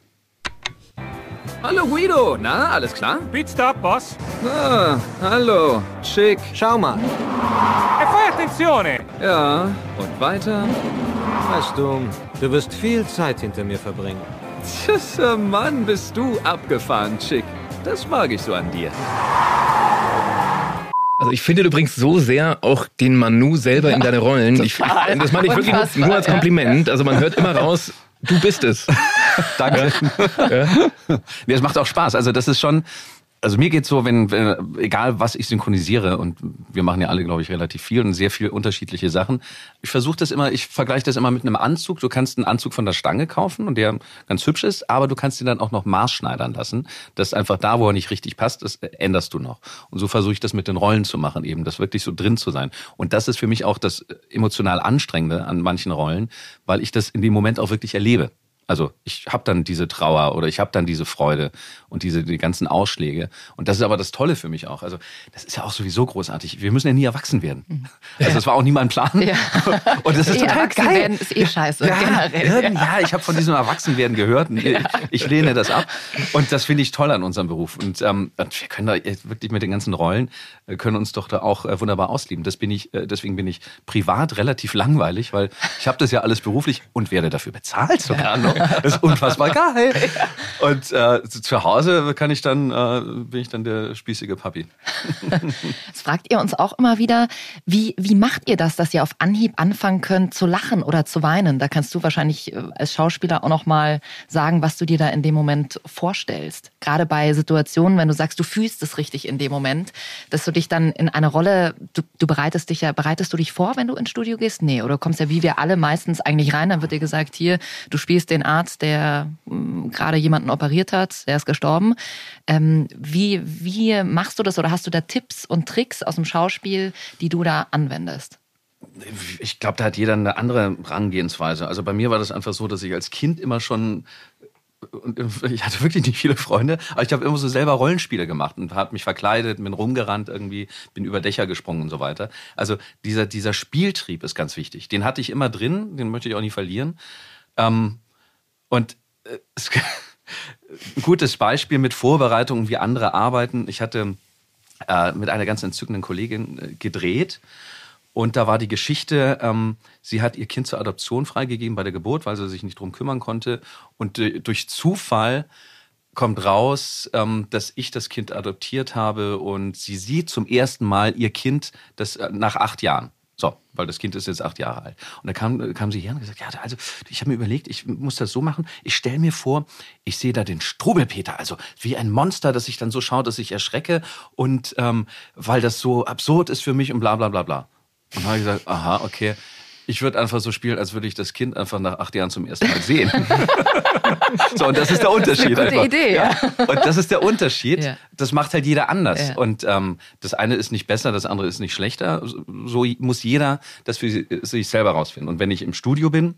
Hallo Guido, na, alles klar? Pitstop, Boss. Ah, hallo, schick. Schau mal. E fai attenzione! Ja, und weiter? Weißt du, du wirst viel Zeit hinter mir verbringen. Tschüss, Mann, bist du abgefahren, Chick. Das mag ich so an dir. Also ich finde, du bringst so sehr auch den Manu selber in deine Rollen. Ich, das meine ich wirklich nur, nur als ja. Kompliment. Also man hört immer raus, du bist es. Danke. Nee, es macht auch Spaß. Also das ist schon, also mir geht's so, wenn, wenn egal was ich synchronisiere und wir machen ja alle, glaube ich, relativ viel und sehr viel unterschiedliche Sachen. Ich versuche das immer, ich vergleiche das immer mit einem Anzug. Du kannst einen Anzug von der Stange kaufen und der ganz hübsch ist, aber du kannst ihn dann auch noch maßschneidern lassen. Das ist einfach da, wo er nicht richtig passt, das änderst du noch. Und so versuche ich das mit den Rollen zu machen, eben das wirklich so drin zu sein. Und das ist für mich auch das emotional Anstrengende an manchen Rollen, weil ich das in dem Moment auch wirklich erlebe. Also ich habe dann diese Trauer oder ich habe dann diese Freude und diese die ganzen Ausschläge. Und das ist aber das Tolle für mich auch. Also das ist ja auch sowieso großartig. Wir müssen ja nie erwachsen werden. Also das war auch nie mein Plan. Ja. Und das ist Eh, total Erwachsen geil. werden ist eh scheiße, Ja, generell. irgend- ja, ich habe von diesem Erwachsenwerden gehört. und Ich, ich lehne das ab. Und das finde ich toll an unserem Beruf. Und ähm, wir können da wirklich mit den ganzen Rollen, äh, können uns doch da auch äh, wunderbar ausleben. Das bin ich, äh, deswegen bin ich privat relativ langweilig, weil ich habe das ja alles beruflich und werde dafür bezahlt sogar noch. Das ist unfassbar geil. Und äh, zu Hause kann ich dann, äh, bin ich dann der spießige Papi. Das fragt ihr uns auch immer wieder, wie, wie macht ihr das, dass ihr auf Anhieb anfangen könnt zu lachen oder zu weinen? Da kannst du wahrscheinlich äh, als Schauspieler auch noch mal sagen, was du dir da in dem Moment vorstellst. Gerade bei Situationen, wenn du sagst, du fühlst es richtig in dem Moment, dass du dich dann in eine Rolle, du, du bereitest dich ja, bereitest du dich vor, wenn du ins Studio gehst? Nee, oder du kommst ja wie wir alle meistens eigentlich rein, dann wird dir gesagt, hier, du spielst den Arzt, der mh, gerade jemanden operiert hat, der ist gestorben. Ähm, wie, wie machst du das oder hast du da Tipps und Tricks aus dem Schauspiel, die du da anwendest? Ich glaube, da hat jeder eine andere Herangehensweise. Also bei mir war das einfach so, dass ich als Kind immer schon und ich hatte wirklich nicht viele Freunde, aber ich habe immer so selber Rollenspiele gemacht und habe mich verkleidet, bin rumgerannt irgendwie, bin über Dächer gesprungen und so weiter. Also dieser, dieser Spieltrieb ist ganz wichtig. Den hatte ich immer drin, den möchte ich auch nie verlieren. Ähm, und äh, ein gutes Beispiel mit Vorbereitungen, wie andere arbeiten. Ich hatte äh, mit einer ganz entzückenden Kollegin äh, gedreht und da war die Geschichte, ähm, sie hat ihr Kind zur Adoption freigegeben bei der Geburt, weil sie sich nicht drum kümmern konnte. Und äh, durch Zufall kommt raus, ähm, dass ich das Kind adoptiert habe und sie sieht zum ersten Mal ihr Kind das äh, nach acht Jahren. So, weil das Kind ist jetzt acht Jahre alt. Und da kam, kam sie her und gesagt, ja, also ich habe mir überlegt, ich muss das so machen. Ich stelle mir vor, ich sehe da den Strubelpeter, also wie ein Monster, das ich dann so schaue, dass ich erschrecke und ähm, weil das so absurd ist für mich und bla bla bla bla. Und habe ich gesagt, aha, okay. Ich würde einfach so spielen, als würde ich das Kind einfach nach acht Jahren zum ersten Mal sehen. so, und das ist der Unterschied. Das ist eine gute einfach. Idee, ja. Und das ist der Unterschied. Ja. Das macht halt jeder anders. Ja. Und ähm, das eine ist nicht besser, das andere ist nicht schlechter. So muss jeder das für sich selber rausfinden. Und wenn ich im Studio bin,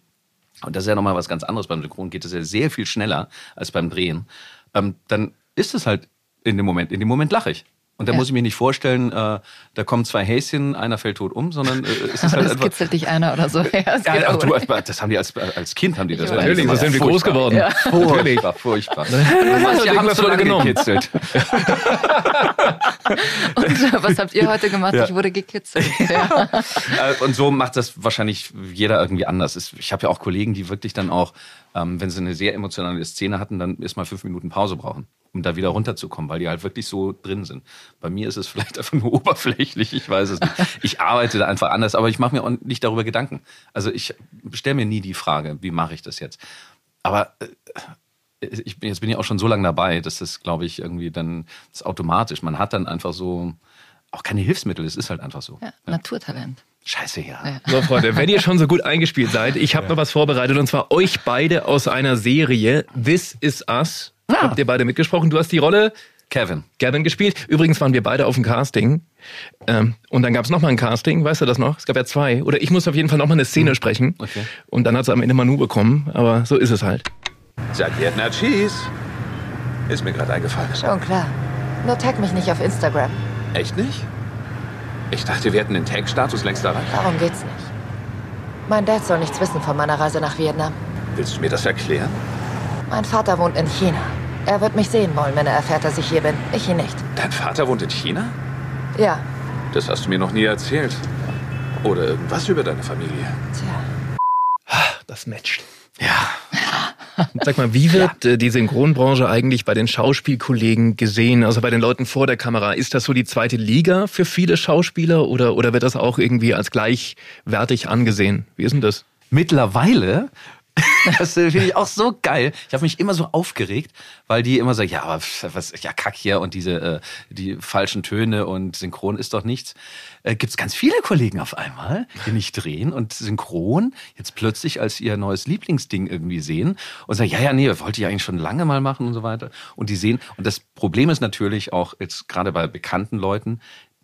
und das ist ja nochmal was ganz anderes, beim Synchron geht es ja sehr viel schneller als beim Drehen, ähm, dann ist es halt in dem Moment, in dem Moment lache ich. Und da Ja. muss ich mir nicht vorstellen, äh, da kommen zwei Häschen, einer fällt tot um, sondern äh, es ist halt das einfach. kitzelt dich einer oder so. Ja, das Ja, du, das haben die als, als Kind haben die das. Natürlich, so sind wir groß Furchtbar. geworden. Ja. Furchtbar, furchtbar. Manche haben es wurde genommen. gekitzelt. Und äh, was habt ihr heute gemacht? Ja. Ich wurde gekitzelt. Ja. Äh, Und so macht das wahrscheinlich jeder irgendwie anders. Ich habe ja auch Kollegen, die wirklich dann auch, ähm, wenn sie eine sehr emotionale Szene hatten, dann erstmal fünf Minuten Pause brauchen, um da wieder runterzukommen, weil die halt wirklich so drin sind. Bei mir ist es vielleicht einfach nur oberflächlich, ich weiß es nicht. Ich arbeite da einfach anders, aber ich mache mir auch nicht darüber Gedanken. Also ich stelle mir nie die Frage, wie mache ich das jetzt? Aber äh, ich jetzt bin ich auch schon so lange dabei, dass das, glaube ich, irgendwie dann das ist automatisch. Man hat dann einfach so auch keine Hilfsmittel. Es ist halt einfach so. Ja, Naturtalent. Scheiße, ja. Ja. So, Freunde, wenn ihr schon so gut eingespielt seid, ich habe noch was vorbereitet und zwar euch beide aus einer Serie This Is Us. Habt ihr beide mitgesprochen? Du hast die Rolle Kevin. Gavin gespielt. Übrigens waren wir beide auf dem Casting. Ähm, und dann gab es nochmal ein Casting, weißt du das noch? Es gab ja zwei. Oder ich muss auf jeden Fall nochmal eine Szene sprechen. Okay. Und dann hat sie am Ende Manu bekommen. Aber so ist es halt. Sagt Edna Cheese. Ist mir gerade eingefallen. Schon klar. Nur tag mich nicht auf Instagram. Echt nicht? Ich dachte, wir hätten den Tag-Status längst erreicht. Darum geht's nicht. Mein Dad soll nichts wissen von meiner Reise nach Vietnam. Willst du mir das erklären? Mein Vater wohnt in China. Er wird mich sehen wollen, wenn er erfährt, dass ich hier bin. Ich ihn nicht. Dein Vater wohnt in China? Ja, Das hast du mir noch nie erzählt. Oder irgendwas über deine Familie. tja. Das matcht. Ja. Sag mal, wie wird äh, die Synchronbranche eigentlich bei den Schauspielkollegen gesehen? Also bei den Leuten vor der Kamera. Ist das so die zweite Liga für viele Schauspieler oder, oder wird das auch irgendwie als gleichwertig angesehen? Wie ist denn das? Mittlerweile, das finde ich auch so geil. Ich habe mich immer so aufgeregt, weil die immer sagen, ja, aber was, ja, Kack hier und diese äh, die falschen Töne und Synchron ist doch nichts. Äh, Gibt es ganz viele Kollegen auf einmal, die nicht drehen und Synchron jetzt plötzlich als ihr neues Lieblingsding irgendwie sehen und sagen, ja, ja, nee, wollte ich eigentlich schon lange mal machen und so weiter. Und die sehen, und das Problem ist natürlich auch jetzt gerade bei bekannten Leuten,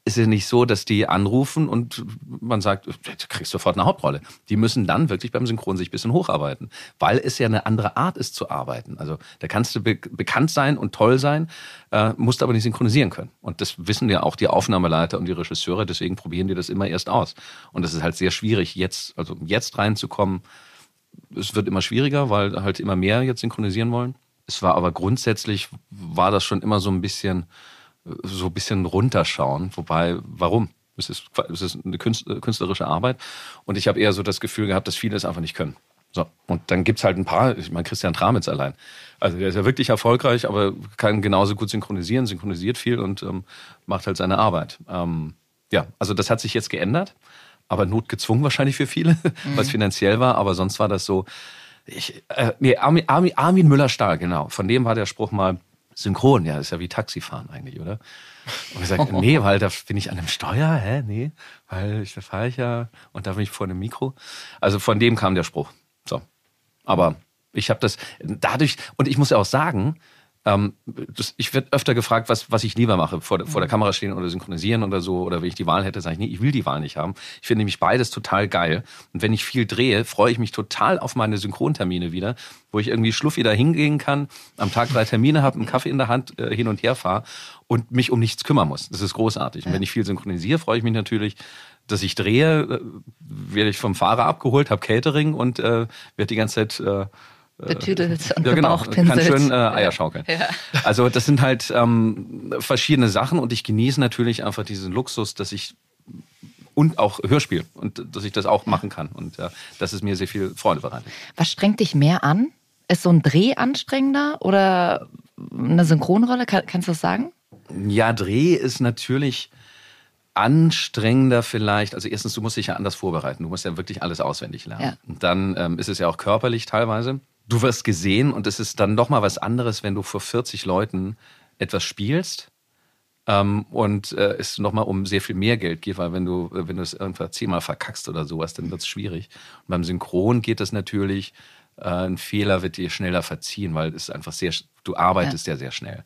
ist ja nicht so, dass die anrufen und man sagt, du kriegst sofort eine Hauptrolle. Die müssen dann wirklich beim Synchron sich ein bisschen hocharbeiten, weil es ja eine andere Art ist zu arbeiten. Also da kannst du be bekannt sein und toll sein, äh, musst aber nicht synchronisieren können. Und das wissen ja auch die Aufnahmeleiter und die Regisseure, deswegen probieren die das immer erst aus. Und das ist halt sehr schwierig, jetzt, also jetzt reinzukommen. Es wird immer schwieriger, weil halt immer mehr jetzt synchronisieren wollen. Es war aber grundsätzlich, war das schon immer so ein bisschen, so ein bisschen runterschauen. Wobei, warum? Es ist, es ist eine künst- künstlerische Arbeit. Und ich habe eher so das Gefühl gehabt, dass viele es einfach nicht können. So. Und dann gibt's halt ein paar, ich meine, Christian Tramitz allein. Also der ist ja wirklich erfolgreich, aber kann genauso gut synchronisieren, synchronisiert viel und ähm, macht halt seine Arbeit. Ähm, ja, also das hat sich jetzt geändert, aber notgezwungen wahrscheinlich für viele, weil es finanziell war, aber sonst war das so. Ich, äh, nee, Armin, Armin, Armin Müller-Stahl, genau. Von dem war der Spruch mal, synchron, ja, ist ja wie Taxifahren eigentlich, oder? Und ich sage, nee, weil da bin ich an einem Steuer, hä? Nee, weil ich, da fahre ich ja und da bin ich vor einem Mikro. Also von dem kam der Spruch. So. Aber Ich habe das dadurch, und ich muss ja auch sagen, ähm, das, ich werde öfter gefragt, was, was ich lieber mache, vor, der- vor der Kamera stehen oder synchronisieren oder so, oder wenn ich die Wahl hätte, sage ich, nee, ich will die Wahl nicht haben. Ich finde nämlich beides total geil. Und wenn ich viel drehe, freue ich mich total auf meine Synchrontermine wieder, wo ich irgendwie schluffi da hingehen kann, am Tag drei Termine habe, einen Kaffee in der Hand, äh, hin und her fahre und mich um nichts kümmern muss. Das ist großartig. Und wenn ich viel synchronisiere, freue ich mich natürlich, dass ich drehe, äh, werde ich vom Fahrer abgeholt, habe Catering und äh, werde die ganze Zeit äh, Betüdelt und ja, genau. Kann schön äh, Eier schaukeln. Ja. Also das sind halt ähm, verschiedene Sachen und ich genieße natürlich einfach diesen Luxus, dass ich und auch Hörspiel und dass ich das auch machen kann und äh, dass es mir sehr viel Freude bereitet. Was strengt dich mehr an? Ist so ein Dreh anstrengender oder eine Synchronrolle? Kann, kannst du das sagen? Ja, Dreh ist natürlich anstrengender vielleicht. Also erstens, du musst dich ja anders vorbereiten. Du musst ja wirklich alles auswendig lernen. Ja. Und dann ähm, ist es ja auch körperlich teilweise. Du wirst gesehen und es ist dann noch mal was anderes, wenn du vor 40 Leuten etwas spielst ähm, und äh, es noch mal um sehr viel mehr Geld geht, weil wenn du äh, wenn du es irgendwann zehnmal verkackst oder sowas, dann wird es schwierig. Und beim Synchron geht das natürlich. Äh, ein Fehler wird dir schneller verziehen, weil es einfach sehr, du arbeitest ja, sehr schnell.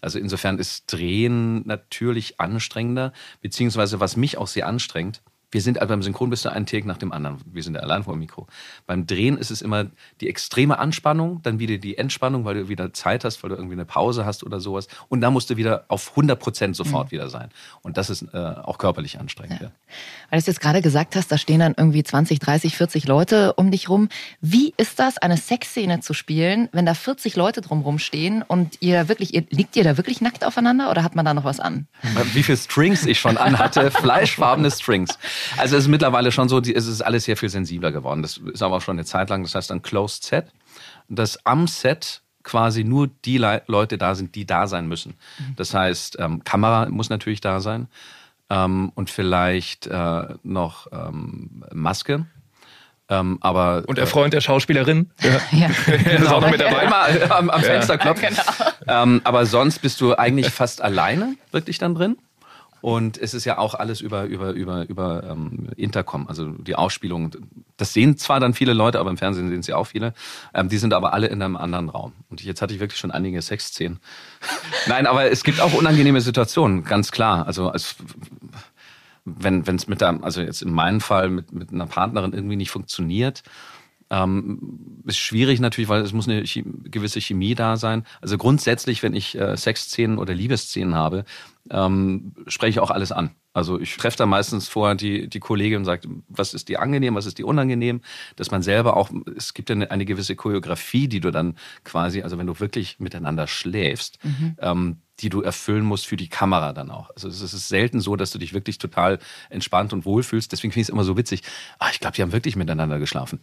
Also insofern ist Drehen natürlich anstrengender, beziehungsweise was mich auch sehr anstrengt. Wir sind also beim Synchron bist du einen Take nach dem anderen. Wir sind ja allein vor dem Mikro. Beim Drehen ist es immer die extreme Anspannung, dann wieder die Entspannung, weil du wieder Zeit hast, weil du irgendwie eine Pause hast oder sowas. Und dann musst du wieder auf 100 Prozent sofort wieder sein. Und das ist äh, auch körperlich anstrengend. Ja. Weil du es jetzt gerade gesagt hast, da stehen dann irgendwie 20, 30, 40 Leute um dich rum. Wie ist das, eine Sexszene zu spielen, wenn da 40 Leute drumrum stehen und ihr wirklich, ihr, liegt ihr da wirklich nackt aufeinander oder hat man da noch was an? Wie viele Strings ich schon anhatte, fleischfarbene Strings. Also es ist mittlerweile schon so, die- es ist alles sehr viel sensibler geworden. Das ist aber auch schon eine Zeit lang, das heißt ein Closed Set. Dass am Set quasi nur die Le Leute da sind, die da sein müssen. Das heißt, ähm, Kamera muss natürlich da sein ähm, und vielleicht äh, noch ähm, Maske. Ähm, aber Und der Freund der Schauspielerin. Ja. Ja. ist auch noch mit dabei. Einmal am, am Ja. Fenster klopfen. Genau. Ähm, aber sonst bist du eigentlich fast alleine wirklich dann drin. Und es ist ja auch alles über, über, über, über ähm, Intercom, also die Ausspielung. Das sehen zwar dann viele Leute, aber im Fernsehen sehen sie auch viele. Ähm, die sind aber alle in einem anderen Raum. Und jetzt hatte ich wirklich schon einige Sexszenen. Nein, aber es gibt auch unangenehme Situationen, ganz klar. Also als, wenn es mit der, also jetzt in meinem Fall mit, mit einer Partnerin irgendwie nicht funktioniert, ähm, ist schwierig natürlich, weil es muss eine gewisse Chemie da sein. Also grundsätzlich, wenn ich äh, Sexszenen oder Liebesszenen habe, ähm, spreche ich auch alles an. Also ich treffe da meistens vorher die, die Kollegin und sage, was ist dir angenehm, was ist dir unangenehm, dass man selber auch, es gibt ja eine, eine gewisse Choreografie, die du dann quasi, also wenn du wirklich miteinander schläfst, Mhm. ähm, die du erfüllen musst für die Kamera dann auch. Also es ist selten so, dass du dich wirklich total entspannt und wohlfühlst. Deswegen finde ich es immer so witzig. Ah, ich glaube, die haben wirklich miteinander geschlafen.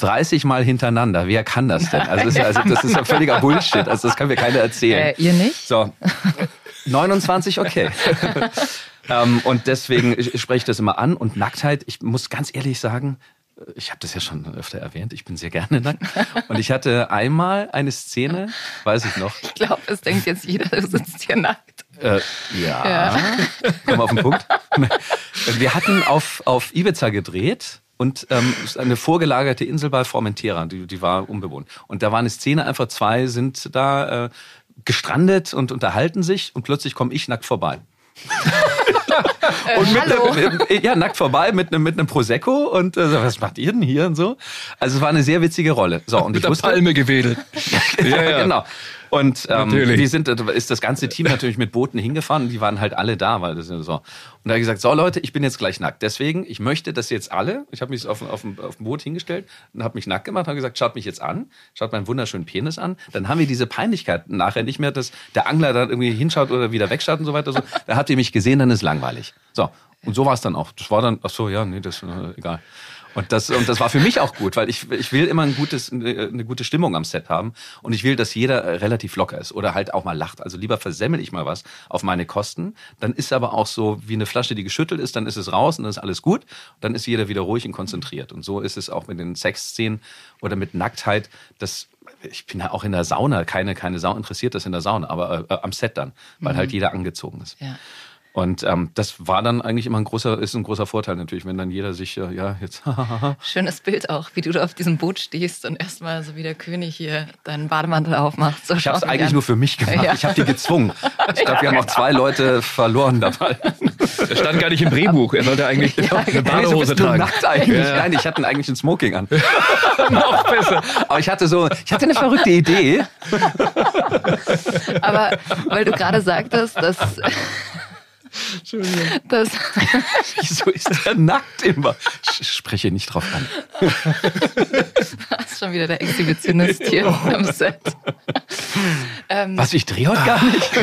30 Mal hintereinander, wer kann das denn? Also das, ist, also das ist ja völliger Bullshit. Also das kann mir keiner erzählen. Äh, ihr nicht? So, 29, okay. ähm, und deswegen spreche ich das immer an. Und Nacktheit, ich muss ganz ehrlich sagen, ich habe das ja schon öfter erwähnt, ich bin sehr gerne nackt. Und ich hatte einmal eine Szene, weiß ich noch. Ich glaube, es denkt jetzt jeder, du sitzt hier nackt. Äh, ja. Ja. Kommen wir auf den Punkt. Wir hatten auf, auf Ibiza gedreht und ähm, es ist eine vorgelagerte Insel bei Formentera, die, die war unbewohnt. Und da war eine Szene, einfach zwei sind da äh, gestrandet und unterhalten sich und plötzlich komme ich nackt vorbei. und mit hallo. einem, ja, nackt vorbei mit einem, mit einem Prosecco und äh, so, was macht ihr denn hier und so? Also es war eine sehr witzige Rolle. So, und Mit ich der wusste, Palme gewedelt. ja, ja. genau. Und ähm, wir sind, da ist das ganze Team natürlich mit Booten hingefahren und die waren halt alle da, weil das ist so. Und da habe ich gesagt, so Leute, ich bin jetzt gleich nackt. Deswegen, ich möchte, dass jetzt alle, ich habe mich auf, auf, dem- auf dem Boot hingestellt und habe mich nackt gemacht, habe gesagt, schaut mich jetzt an, schaut meinen wunderschönen Penis an. Dann haben wir diese Peinlichkeit nachher nicht mehr, dass der Angler dann irgendwie hinschaut oder wieder wegschaut und so weiter. So. Da habt ihr mich gesehen, dann ist langweilig. So. Und so war es dann auch. Das war dann, ach so, ja, nee, das ist äh, egal. Und das, und das war für mich auch gut, weil ich, ich will immer ein gutes, eine, eine gute Stimmung am Set haben und ich will, dass jeder äh, relativ locker ist oder halt auch mal lacht. Also lieber versemmel ich mal was auf meine Kosten. Dann ist aber auch so wie eine Flasche, die geschüttelt ist, dann ist es raus und dann ist alles gut. Dann ist jeder wieder ruhig und konzentriert. Und so ist es auch mit den Sexszenen oder mit Nacktheit. Das, ich bin ja auch in der Sauna, keine, keine Sau interessiert das in der Sauna, aber äh, am Set dann, weil Mhm. halt jeder angezogen ist. Ja. Und ähm, das war dann eigentlich immer ein großer, ist ein großer Vorteil natürlich, wenn dann jeder sich, äh, ja, jetzt, Schönes Bild auch, wie du da auf diesem Boot stehst und erstmal so wie der König hier deinen Bademantel aufmacht. So ich habe es eigentlich an. nur für mich gemacht. Ja. Ich habe die gezwungen. Ich glaube, wir haben auch zwei Leute verloren dabei. Das stand gar nicht im Drehbuch. Er sollte eigentlich eine Nee, so Badehose bist du tragen. nackt eigentlich. Ja. Nein, ich hatte eigentlich ein Smoking an. Noch besser. Aber ich hatte so, ich hatte eine verrückte Idee. Aber weil du gerade sagtest, dass. Dass Wieso ist der nackt immer? Ich spreche nicht drauf an. das ist schon wieder der Exhibitionist hier am Set. Ähm, Was, ich drehe heute gar nicht?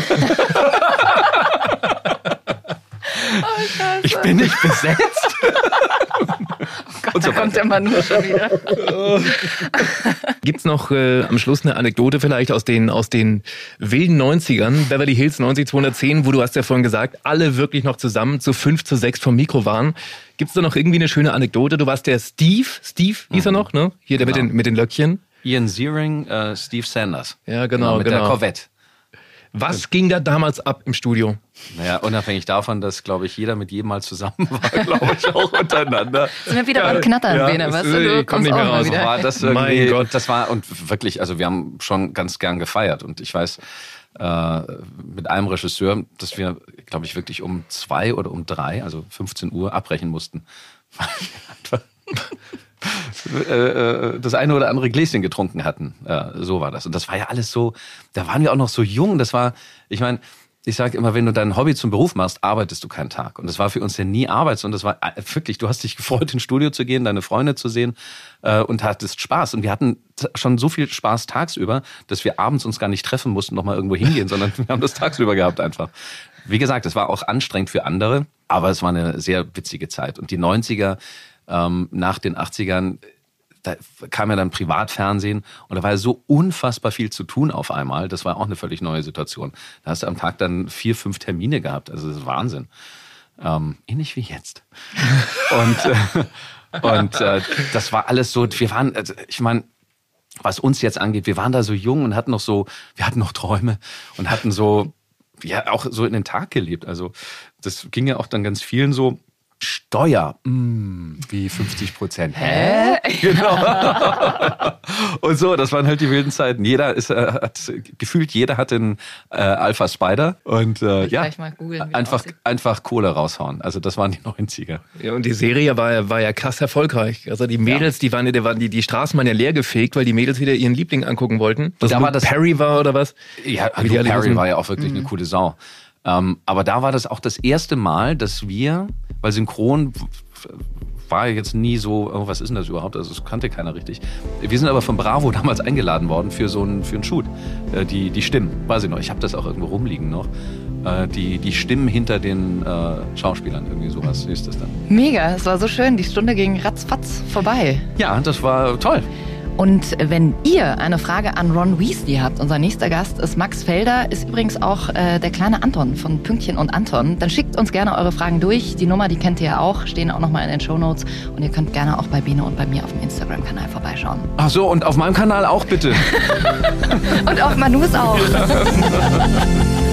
oh. Ich bin nicht besetzt. Gott, da kommt der Mann nur schon wieder. Gibt's noch äh, am Schluss eine Anekdote vielleicht aus den, aus den wilden 90ern, Beverly Hills 90210, wo du hast ja vorhin gesagt, alle wirklich noch zusammen zu fünf zu sechs vom Mikro waren. Gibt's da noch irgendwie eine schöne Anekdote? Du warst der Steve, Steve hieß er noch, ne? Hier der Genau. mit, den, mit den Löckchen. Ian Ziering, äh, Steve Sanders. Ja, genau, mit genau. der Corvette. Was ging da damals ab im Studio? Naja, unabhängig davon, dass, glaube ich, jeder mit jedem mal zusammen war, glaube ich, auch untereinander. Sind wir wieder beim Knattern, Bene, das- weißt du? Du komm kommst nicht mehr auch raus. wieder. War das Mein Gott. das war, und wirklich, also wir haben schon ganz gern gefeiert. Und ich weiß, äh, mit einem Regisseur, dass wir, glaube ich, wirklich um zwei oder um drei, also 15 Uhr, abbrechen mussten. Äh, äh, das eine oder andere Gläschen getrunken hatten. Ja, so war das. Und das war ja alles so, da waren wir auch noch so jung. Das war, ich meine, ich sage immer, wenn du dein Hobby zum Beruf machst, arbeitest du keinen Tag. Und das war für uns ja nie Arbeit, sondern das war äh, wirklich, du hast dich gefreut, ins Studio zu gehen, deine Freunde zu sehen äh, und hattest Spaß. Und wir hatten schon so viel Spaß tagsüber, dass wir abends uns gar nicht treffen mussten, nochmal irgendwo hingehen, sondern wir haben das tagsüber gehabt einfach. Wie gesagt, es war auch anstrengend für andere, aber es war eine sehr witzige Zeit. Und die 90er ähm, nach den 80ern, da kam ja dann Privatfernsehen und da war ja so unfassbar viel zu tun auf einmal. Das war auch eine völlig neue Situation. Da hast du am Tag dann vier, fünf Termine gehabt. Also das ist Wahnsinn. Ähm, ähnlich wie jetzt. Und, äh, und äh, das war alles so, wir waren, also ich meine, was uns jetzt angeht, wir waren da so jung und hatten noch so, wir hatten noch Träume und hatten so, ja, auch so in den Tag gelebt. Also das ging ja auch dann ganz vielen so, Steuer, mm, wie 50 Prozent. Hä? Genau. Und so, das waren halt die wilden Zeiten. Jeder ist, äh, hat, gefühlt jeder hat den äh, Alpha Spider und äh, ja, der einfach, einfach Kohle raushauen. Also das waren die 90er. Ja, und die Serie war, ja- war ja krass erfolgreich. Also die Mädels, die waren, ja- die, waren die, die Straßen waren ja leer gefegt, weil die Mädels wieder ihren Liebling angucken wollten. Das Da war das- Perry war oder was? Ja, Luke Perry hießen. war ja auch wirklich eine coole Sau. Ähm, aber da war das auch das erste Mal, dass wir, weil Synchron war ja jetzt nie so, oh, was ist denn das überhaupt? Also das kannte keiner richtig. Wir sind aber von Bravo damals eingeladen worden für so einen, für einen Shoot. Äh, die, die Stimmen, weiß ich noch, ich habe das auch irgendwo rumliegen noch. Äh, die, die Stimmen hinter den äh, Schauspielern, irgendwie sowas ist das dann. Mega, es war so schön. Die Stunde ging ratzfatz vorbei. Ja, das war toll. Und wenn ihr eine Frage an Ron Weasley habt, unser nächster Gast ist Max Felder, ist übrigens auch äh, der kleine Anton von Pünktchen und Anton, dann schickt uns gerne eure Fragen durch. Die Nummer, die kennt ihr ja auch, stehen auch nochmal in den Shownotes. Und ihr könnt gerne auch bei Bene und bei mir auf dem Instagram-Kanal vorbeischauen. Ach so, und auf meinem Kanal auch bitte. Und auf Manus auch.